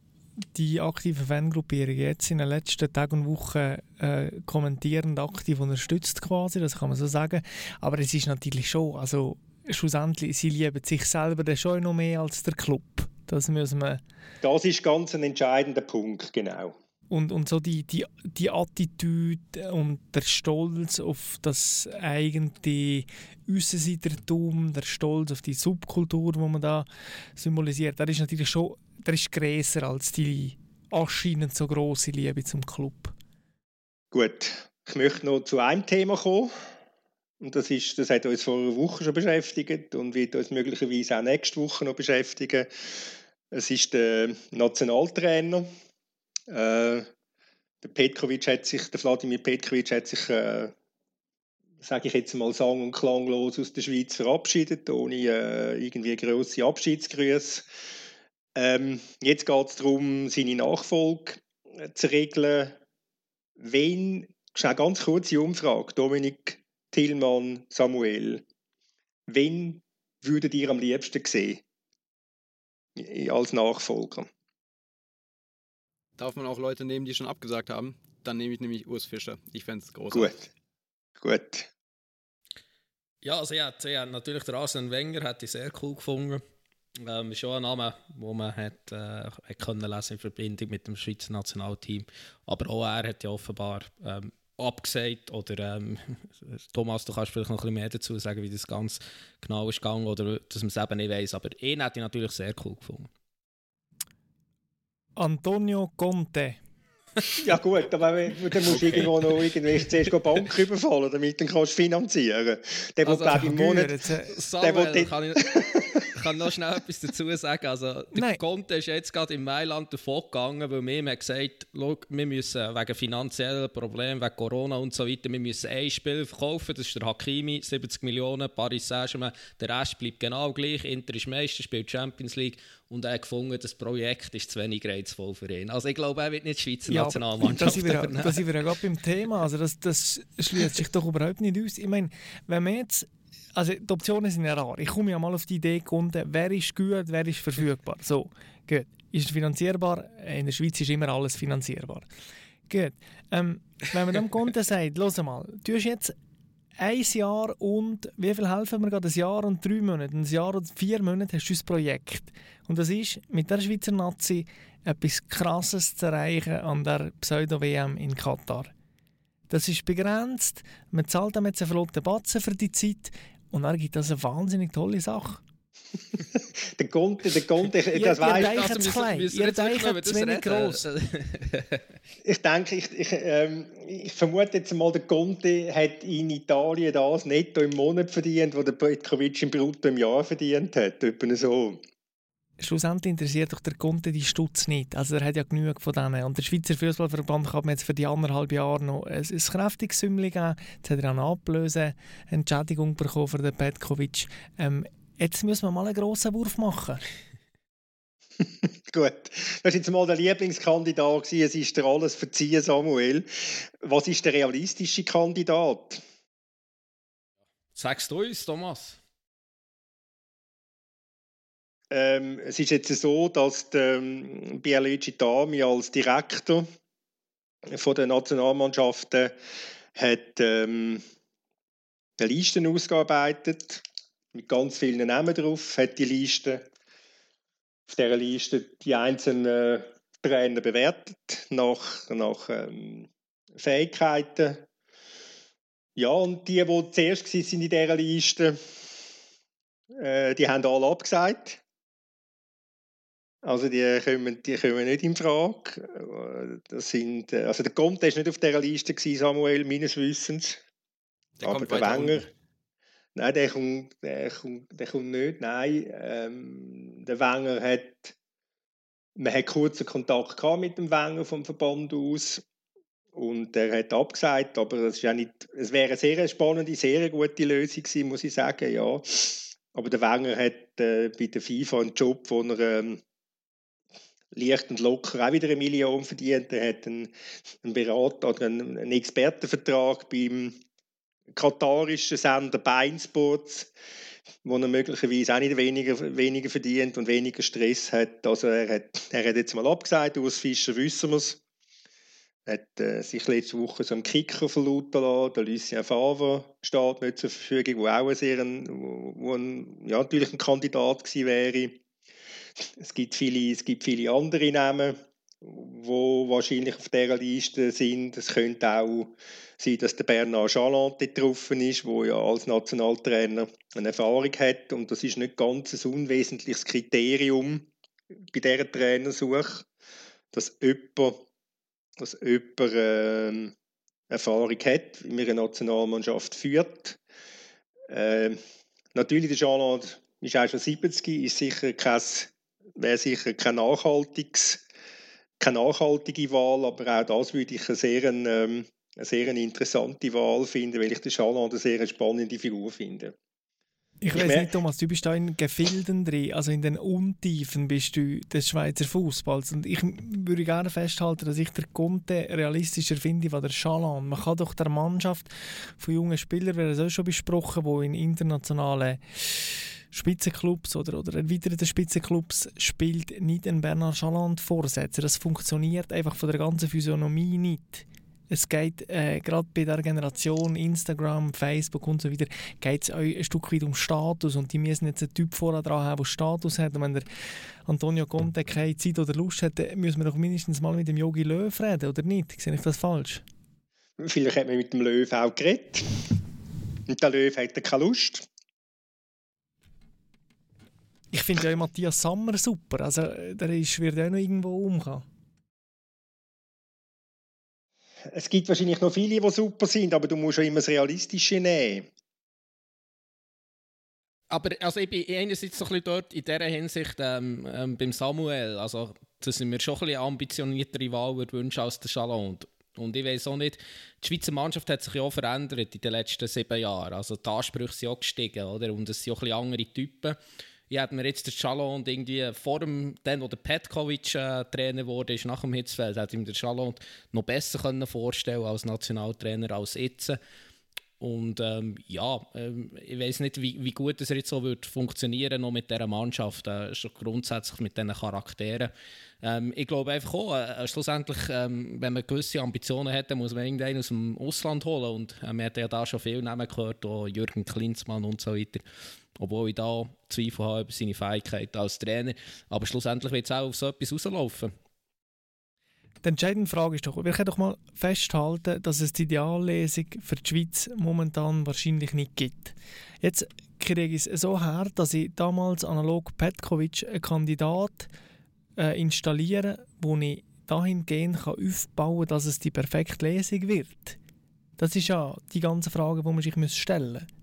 die aktive Fangruppierung jetzt in den letzten Tagen und Wochen äh, kommentierend aktiv unterstützt quasi, das kann man so sagen. Aber es ist natürlich schon, also schlussendlich, sie lieben sich selber schon noch mehr als der Club. Das müssen wir... Das ist ganz ein entscheidender Punkt, genau. Und, und so die, die, die Attitüde und der Stolz auf das eigene Aussenseitertum, der Stolz auf die Subkultur, die man da symbolisiert, der ist natürlich schon der ist grösser als die anscheinend so große Liebe zum Club. Gut, ich möchte noch zu einem Thema kommen. Und das, ist, das hat uns vor einer Woche schon beschäftigt und wird uns möglicherweise auch nächste Woche noch beschäftigen. Es ist der Nationaltrainer. Äh, der Petkovic hat sich, der Vladimir Petkovic hat sich, äh, sage ich jetzt mal, sang- und klanglos aus der Schweiz verabschiedet, ohne äh, irgendwie grosse Abschiedsgrüße. Ähm, jetzt geht es darum, seine Nachfolge zu regeln. Wen, schnell ganz kurze Umfrage, Dominik Tillmann, Samuel. Wen würdet ihr am liebsten sehen als Nachfolger? Darf man auch Leute nehmen, die schon abgesagt haben? Dann nehme ich nämlich Urs Fischer. Ich fände es großartig. Gut. Gut. Ja, also hätte natürlich der Arsene Wenger hätte ich sehr cool gefunden. Ähm, schon ein Name, den man hat, äh, hat können lesen in Verbindung mit dem Schweizer Nationalteam. Aber auch er hat ja offenbar ähm, abgesagt. Oder ähm, *laughs* Thomas, du kannst vielleicht noch ein bisschen mehr dazu sagen, wie das ganz genau ist gegangen oder dass man es eben nicht weiß. Aber ihn hätte ich natürlich sehr cool gefunden. Antonio Conte. *laughs* ja gut, aber dann musst du irgendwo noch irgendwie zuerst eine Bank überfallen, damit du kannst finanzieren kannst. Der, also, glaube im Monat... Samuel, der, kann ich, *laughs* kann noch schnell etwas dazu sagen. Also, der Nein. Conte ist jetzt gerade in Mailand davon gegangen, weil mir hat gesagt, wir müssen wegen finanziellen Problemen, wegen Corona und so weiter, wir müssen ein Spiel verkaufen. Das ist der Hakimi, 70 Millionen, Paris Saint-Germain. Der Rest bleibt genau gleich. Inter ist Meister, spielt Champions League. Und er hat gefunden, das Projekt ist zu wenig reizvoll für ihn. Also ich glaube, er wird nicht die Schweizer ja, Nationalmannschaft übernehmen. Da sind wir ja gerade beim Thema. Also das, das schließt sich doch überhaupt nicht aus. Ich meine, wenn man jetzt also die Optionen sind ja rar. Ich komme ja mal auf die Idee gefunden, wer ist gut, wer ist verfügbar. So, gut. Ist es finanzierbar? In der Schweiz ist immer alles finanzierbar. Gut. Ähm, wenn man dem Kunden *laughs* sagt, los mal, du hast jetzt ein Jahr und wie viel helfen wir gerade? Ein Jahr und drei Monate, ein Jahr und vier Monate hast du ein Projekt. Und das ist mit der Schweizer Nazi etwas Krasses zu erreichen an der Pseudo-WM in Katar. Das ist begrenzt, man zahlt damit einen flotten Batzen für die Zeit. Und dann gibt das eine wahnsinnig tolle Sache. *laughs* der Conte, der Conte, das weiß ich. Zu klein, ihr denkt zu wenig gross. *laughs* ich denke, ich, ich, ähm, ich, vermute jetzt mal, der Conte hat in Italien das netto im Monat verdient, was der Petkovic im Brutto im Jahr verdient hat. Etwa so schlussendlich interessiert doch der Kunde die Stutz nicht. Also er hat ja genug von denen. Und der Schweizer Fußballverband hat mir jetzt für die anderthalb Jahre noch ein, ein kräftiges Sümmchen gegeben. Jetzt hat er eine Ablöse, Entschädigung bekommen für den Petkovic. Ähm, jetzt müssen wir mal einen grossen Wurf machen. *laughs* Gut, das war jetzt mal der Lieblingskandidat. Es ist dir alles verziehen, Samuel. Was ist der realistische Kandidat? Sagst du uns, Thomas? Ähm, es ist jetzt so, dass der ähm, Pierluigi Dami als Direktor von der Nationalmannschaften hat ähm, eine Liste ausgearbeitet mit ganz vielen Namen drauf, hat die Liste auf dieser Liste die einzelnen Trainer bewertet nach, nach ähm, Fähigkeiten. Ja, und die, die zuerst waren in dieser Liste, äh, die haben alle abgesagt. Also die kommen, die kommen nicht in Frage. Das sind, äh, also der Conte war nicht auf dieser Liste, gewesen, Samuel, meines Wissens. Der Aber der Wenger... Nein, der kommt, der kommt, der kommt nicht. Nein, ähm, der Wenger hat... Man hat kurzen Kontakt gehabt mit dem Wenger vom Verband aus. Und er hat abgesagt, aber es, ist nicht, es wäre eine sehr spannende, sehr gute Lösung gewesen, muss ich sagen, ja. Aber der Wenger hat äh, bei der FIFA einen Job, wo er ähm, leicht und locker auch wieder eine Million verdient. Er hat einen, einen Berater oder einen, einen Expertenvertrag beim katarischen Sender Beinsports, wo er möglicherweise auch nicht weniger, weniger verdient und weniger Stress hat. Also er hat, er hat jetzt mal abgesagt, aus Fischer wissen wir es. Er hat äh, sich letzte Woche so einen Kicker verlauten lassen. Der Lucien Favre steht nicht zur Verfügung, wo auch ein sehr ein, wo ein, ja, natürlich ein Kandidat gewesen wäre. Es gibt viele, es gibt viele andere Namen, die wahrscheinlich auf dieser Liste sind. Es könnte auch sein, dass der Bernard Chaland getroffen ist, der ja als Nationaltrainer eine Erfahrung hat. Und das ist nicht ganz ein unwesentliches Kriterium bei dieser Trainersuche, dass jemand, dass jemand äh, Erfahrung hat, wie man eine Nationalmannschaft führt. Äh, natürlich, der Chaland ist auch schon 70, ist sicher kein wäre sicher kein nachhaltiges, keine nachhaltige Wahl, aber auch das würde ich eine sehr, ähm, eine sehr interessante Wahl finden, weil ich den Schaland eine sehr spannende Figur finde. Ich, ich weiß nicht, Thomas, du bist da in Gefilden drin, also in den Untiefen bist du des Schweizer Fußballs. Und ich würde gerne festhalten, dass ich der Conte realistischer finde als der Schalan. Man kann doch der Mannschaft von jungen Spielern, wir haben es auch schon besprochen, die in internationalen Spitzenclubs oder, oder erweiterten Spitzenclubs spielt nicht ein Bernard Chaland Vorsätze. Das funktioniert einfach von der ganzen Physiognomie nicht. es geht äh, gerade bei der Generation Instagram, Facebook und so weiter, geht es ein Stück weit um Status und die müssen jetzt einen Typ vorher dran haben, der Status hat und wenn der Antonio Conte keine Zeit oder Lust hat, müssen wir doch mindestens mal mit dem Yogi Löw reden, oder nicht? Sehe ich das falsch? Vielleicht hat man mit dem Löw auch geredet und der Löw hat keine Lust. Ich finde ja Matthias Sammer super, also der ist, wird auch noch irgendwo umgehen es gibt wahrscheinlich noch viele, die super sind, aber du musst auch immer das Realistische nehmen. Aber also ich bin einerseits so ein bisschen dort in dieser Hinsicht ähm, ähm, beim Samuel, also dass ich mir schon ein bisschen ambitioniertere Wahl wünschen als der Chalon. Und ich weiß auch nicht, die Schweizer Mannschaft hat sich ja auch verändert in den letzten sieben Jahren. Also die Ansprüche sind auch gestiegen, oder? Und es sind auch ein bisschen andere Typen ich hätte mir jetzt den Chalon irgendwie vor dem, dann, wo der Petkovic äh, Trainer wurde, ist nach dem Hitzfeld, hätte ich mir den noch besser können vorstellen als Nationaltrainer als jetzt. Und ähm, ja, ähm, ich weiß nicht, wie, wie gut es jetzt so wird funktionieren noch mit dieser Mannschaft, äh, schon grundsätzlich mit diesen Charakteren. Ähm, ich glaube einfach auch, äh, schlussendlich, ähm, wenn man gewisse Ambitionen hat, muss man irgendeinen aus dem Ausland holen. Und äh, man hat ja da schon viel Namen gehört, auch Jürgen Klinsmann und so weiter. Obwohl ich da Zweifel habe über seine Fähigkeiten als Trainer. Aber schlussendlich wird es auch auf so etwas rauslaufen. Die entscheidende Frage ist doch, wir können doch mal festhalten, dass es die Ideallesung für die Schweiz momentan wahrscheinlich nicht gibt. Jetzt kriege ich es so her, dass ich damals analog Petkovic einen Kandidat äh, installieren wo ich dahingehend kann aufbauen kann, dass es die perfekte Lesung wird. Das ist ja die ganze Frage, die man sich stellen muss.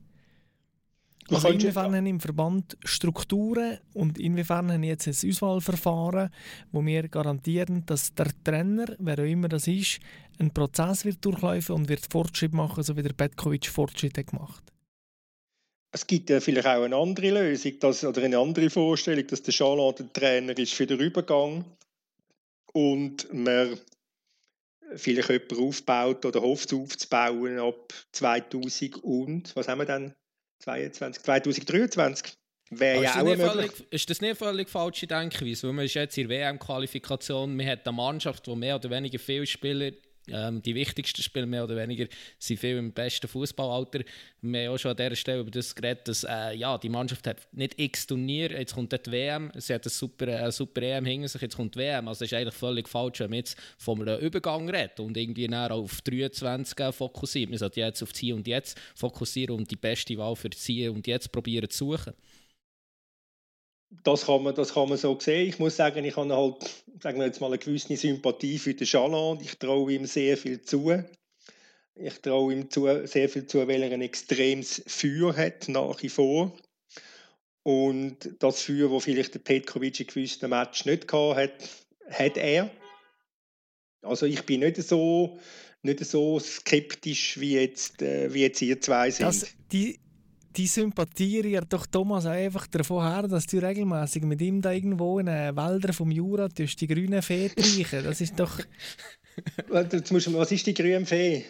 Also inwiefern haben im Verband Strukturen und inwiefern haben jetzt ein Auswahlverfahren, wo wir garantieren, dass der Trainer, wer auch immer das ist, einen Prozess wird durchlaufen und wird Fortschritt machen, so wie der Petkovic Fortschritte gemacht. Es gibt ja vielleicht auch eine andere Lösung dass, oder eine andere Vorstellung, dass der Chaland der Trainer ist für den Übergang und man vielleicht jemanden aufbaut oder hofft aufzubauen ab 2000 und, was haben wir dann, 22, 2023. Wäre ja auch völlig, ist das nicht völlig falsche Denkweise? Weil man ist jetzt in der WM-Qualifikation, man hat eine Mannschaft, die mehr oder weniger viele Spieler ähm, die wichtigsten Spieler mehr oder weniger sind viel im besten Fußballalter. Wir haben auch schon an dieser Stelle über das geredet, dass äh, ja, die Mannschaft hat nicht x Turnier, jetzt kommt die WM, sie hat eine super, eine super EM hinter sich, jetzt kommt die WM. Also es ist eigentlich völlig falsch, wenn man jetzt von einem Übergang redet und irgendwie auf 23 fokussiert. Man sollte jetzt auf das Hier und Jetzt fokussieren und die beste Wahl für das Hier und Jetzt probieren zu suchen das kann, man, das kann man so sehen. Ich muss sagen, ich habe halt, sagen wir jetzt mal, eine gewisse Sympathie für den Chaland. Ich traue ihm sehr viel zu. Ich traue ihm zu, sehr viel zu, weil er ein extremes Feuer hat, nach wie vor. Und das Feuer, das vielleicht der Petkovic in gewissen Match nicht gehabt hat, hat er. Also ich bin nicht so, nicht so skeptisch, wie jetzt, äh, wie jetzt ihr zwei sind. Das, die, die sympathieren doch Thomas einfach davon her, dass du regelmäßig mit ihm da irgendwo in den Wäldern vom Jura durch die grünen Fee reichen. Das ist doch. *laughs* Was ist die grüne Fee?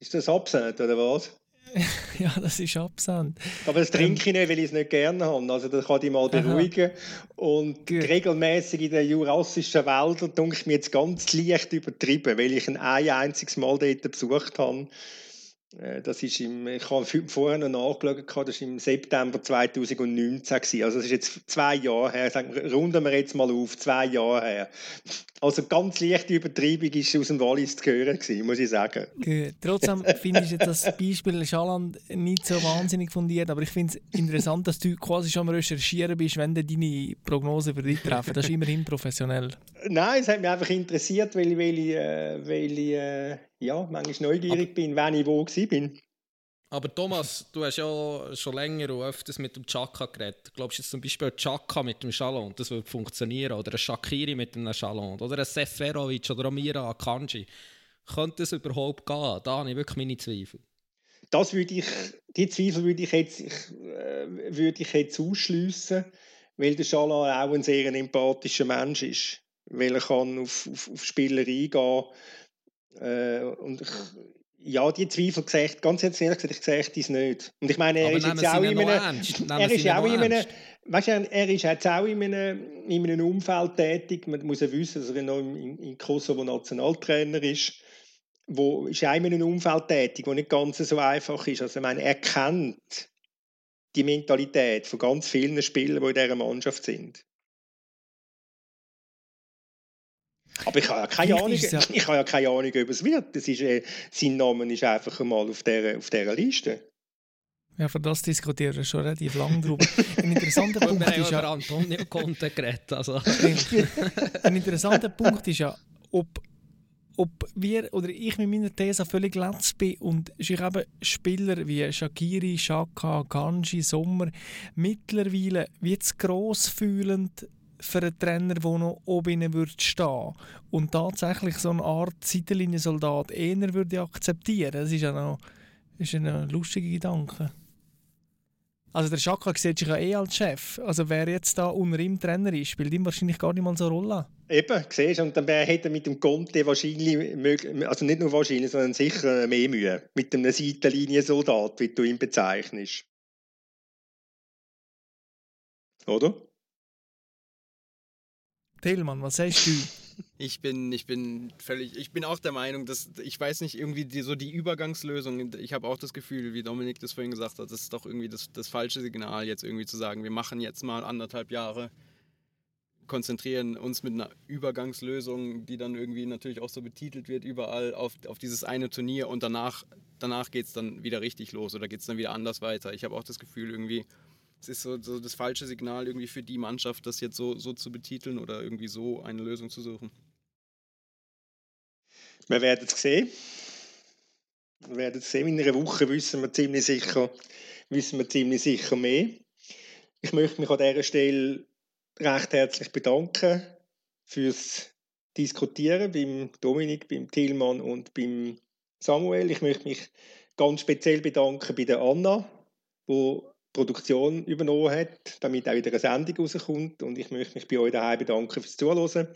Ist das Absent oder was? *laughs* ja, das ist Absent. Aber das trinke ich nicht, weil ich es nicht gerne habe. Also das kann ich mal beruhigen. Aha. Und Gut. regelmäßig in den jurassischen Wäldern denke ich mir jetzt ganz leicht übertrieben, weil ich ein einziges Mal dort besucht habe. Äh, das ist im, ich habe vorher noch nachgeschaut, das war im September 2019. Also das ist jetzt zwei Jahre her. Sagen, runden wir jetzt mal auf, zwei Jahre her. Also ganz leichte Übertreibung ist aus dem Wallis zu hören, gewesen, muss ich sagen. Gut. Trotzdem *laughs* finde ich das Beispiel Schaland nicht so wahnsinnig fundiert, aber ich finde es interessant, dass du quasi schon am Recherchieren bist, wenn du deine Prognose für dich treffen. Das ist immerhin professionell. Nein, es hat mich einfach interessiert, weil ich, weil äh, weil äh, ja, manchmal neugierig aber, bin, wenn ich wo bin. Aber Thomas, du hast ja schon länger und öfters mit dem Chaka geredet. Glaubst du jetzt zum Beispiel Chaka mit dem Chalon, das würde funktionieren? Oder ein Shakiri mit einem Chalon? Oder ein Seferovic oder Amira Akanji? Könnte das überhaupt gehen? Da habe ich wirklich meine Zweifel. Das würde ich, die Zweifel würde ich jetzt, ich, äh, würde ich jetzt ausschliessen, weil der Chalon auch ein sehr empathischer Mensch ist. Weil er kann auf, auf, auf Spieler eingehen äh, und ich, ja, die Zweifel gesagt, ganz ehrlich gesagt, ich sehe dies nicht. Und ich meine, er Aber ist jetzt auch *laughs* in einem, er ist auch in einem, weißt du, er ist jetzt auch in einem, in einem Umfeld tätig. Man muss ja wissen, dass er noch in, in Kosovo Nationaltrainer ist. wo ist auch in einem Umfeld tätig, wo nicht ganz so einfach ist. Also ich meine, er kennt die Mentalität von ganz vielen Spielern, die in dieser Mannschaft sind. Aber ich habe ja keine Ahnung, ja. *laughs* ich habe ja keine Ahnung, ob es wird. Das ist, äh, sein Name ist einfach einmal auf dieser, auf dieser Liste. Ja, für das diskutieren wir schon relativ lange drüber. Ein interessanter *laughs* Punkt ist ja... Antonio Conte geredet, also. *laughs* Ein interessanter Punkt ist ja, ob, ob wir oder ich mit meiner These völlig letzt bin und ich eben Spieler wie Shakiri, Shaka, Kanji, Sommer mittlerweile wie zu gross fühlend für einen Trainer, der noch oben würde stehen und tatsächlich so eine Art Seitenliniensoldat eher würde akzeptieren. Das ist ja noch ein lustiger Gedanke. Also der Schaka sieht sich ja eh als Chef. Also wer jetzt da unter ihm Trainer ist, spielt ihm wahrscheinlich gar nicht mal so eine Rolle. Eben, siehst und dann hätte er mit dem Conte wahrscheinlich, also nicht nur wahrscheinlich, sondern sicher mehr Mühe. Mit einem Seitenliniensoldat, wie du ihn bezeichnest. Oder? Tillmann, was sagst du? Ich bin, ich bin völlig, ich bin auch der Meinung, dass ich weiß nicht, irgendwie die, so die Übergangslösung, ich habe auch das Gefühl, wie Dominik das vorhin gesagt hat, das ist doch irgendwie das, das falsche Signal, jetzt irgendwie zu sagen, wir machen jetzt mal anderthalb Jahre, konzentrieren uns mit einer Übergangslösung, die dann irgendwie natürlich auch so betitelt wird, überall auf, auf dieses eine Turnier und danach, danach geht es dann wieder richtig los oder geht es dann wieder anders weiter. Ich habe auch das Gefühl, irgendwie, es ist so, so, das falsche Signal irgendwie für die Mannschaft, das jetzt so, so zu betiteln oder irgendwie so eine Lösung zu suchen. Wir werden es sehen. Wir werden es sehen. In einer Woche wissen wir ziemlich sicher, wissen wir ziemlich sicher mehr. Ich möchte mich an dieser Stelle recht herzlich bedanken fürs Diskutieren beim Dominik, beim Tillmann und beim Samuel. Ich möchte mich ganz speziell bedanken bei der Anna, wo Produktion übernommen hat, damit auch wieder eine Sendung rauskommt. Und ich möchte mich bei euch daheim bedanken fürs Zuhören.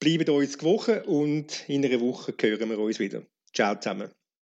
Bleibt uns gewogen und in einer Woche hören wir uns wieder. Ciao zusammen.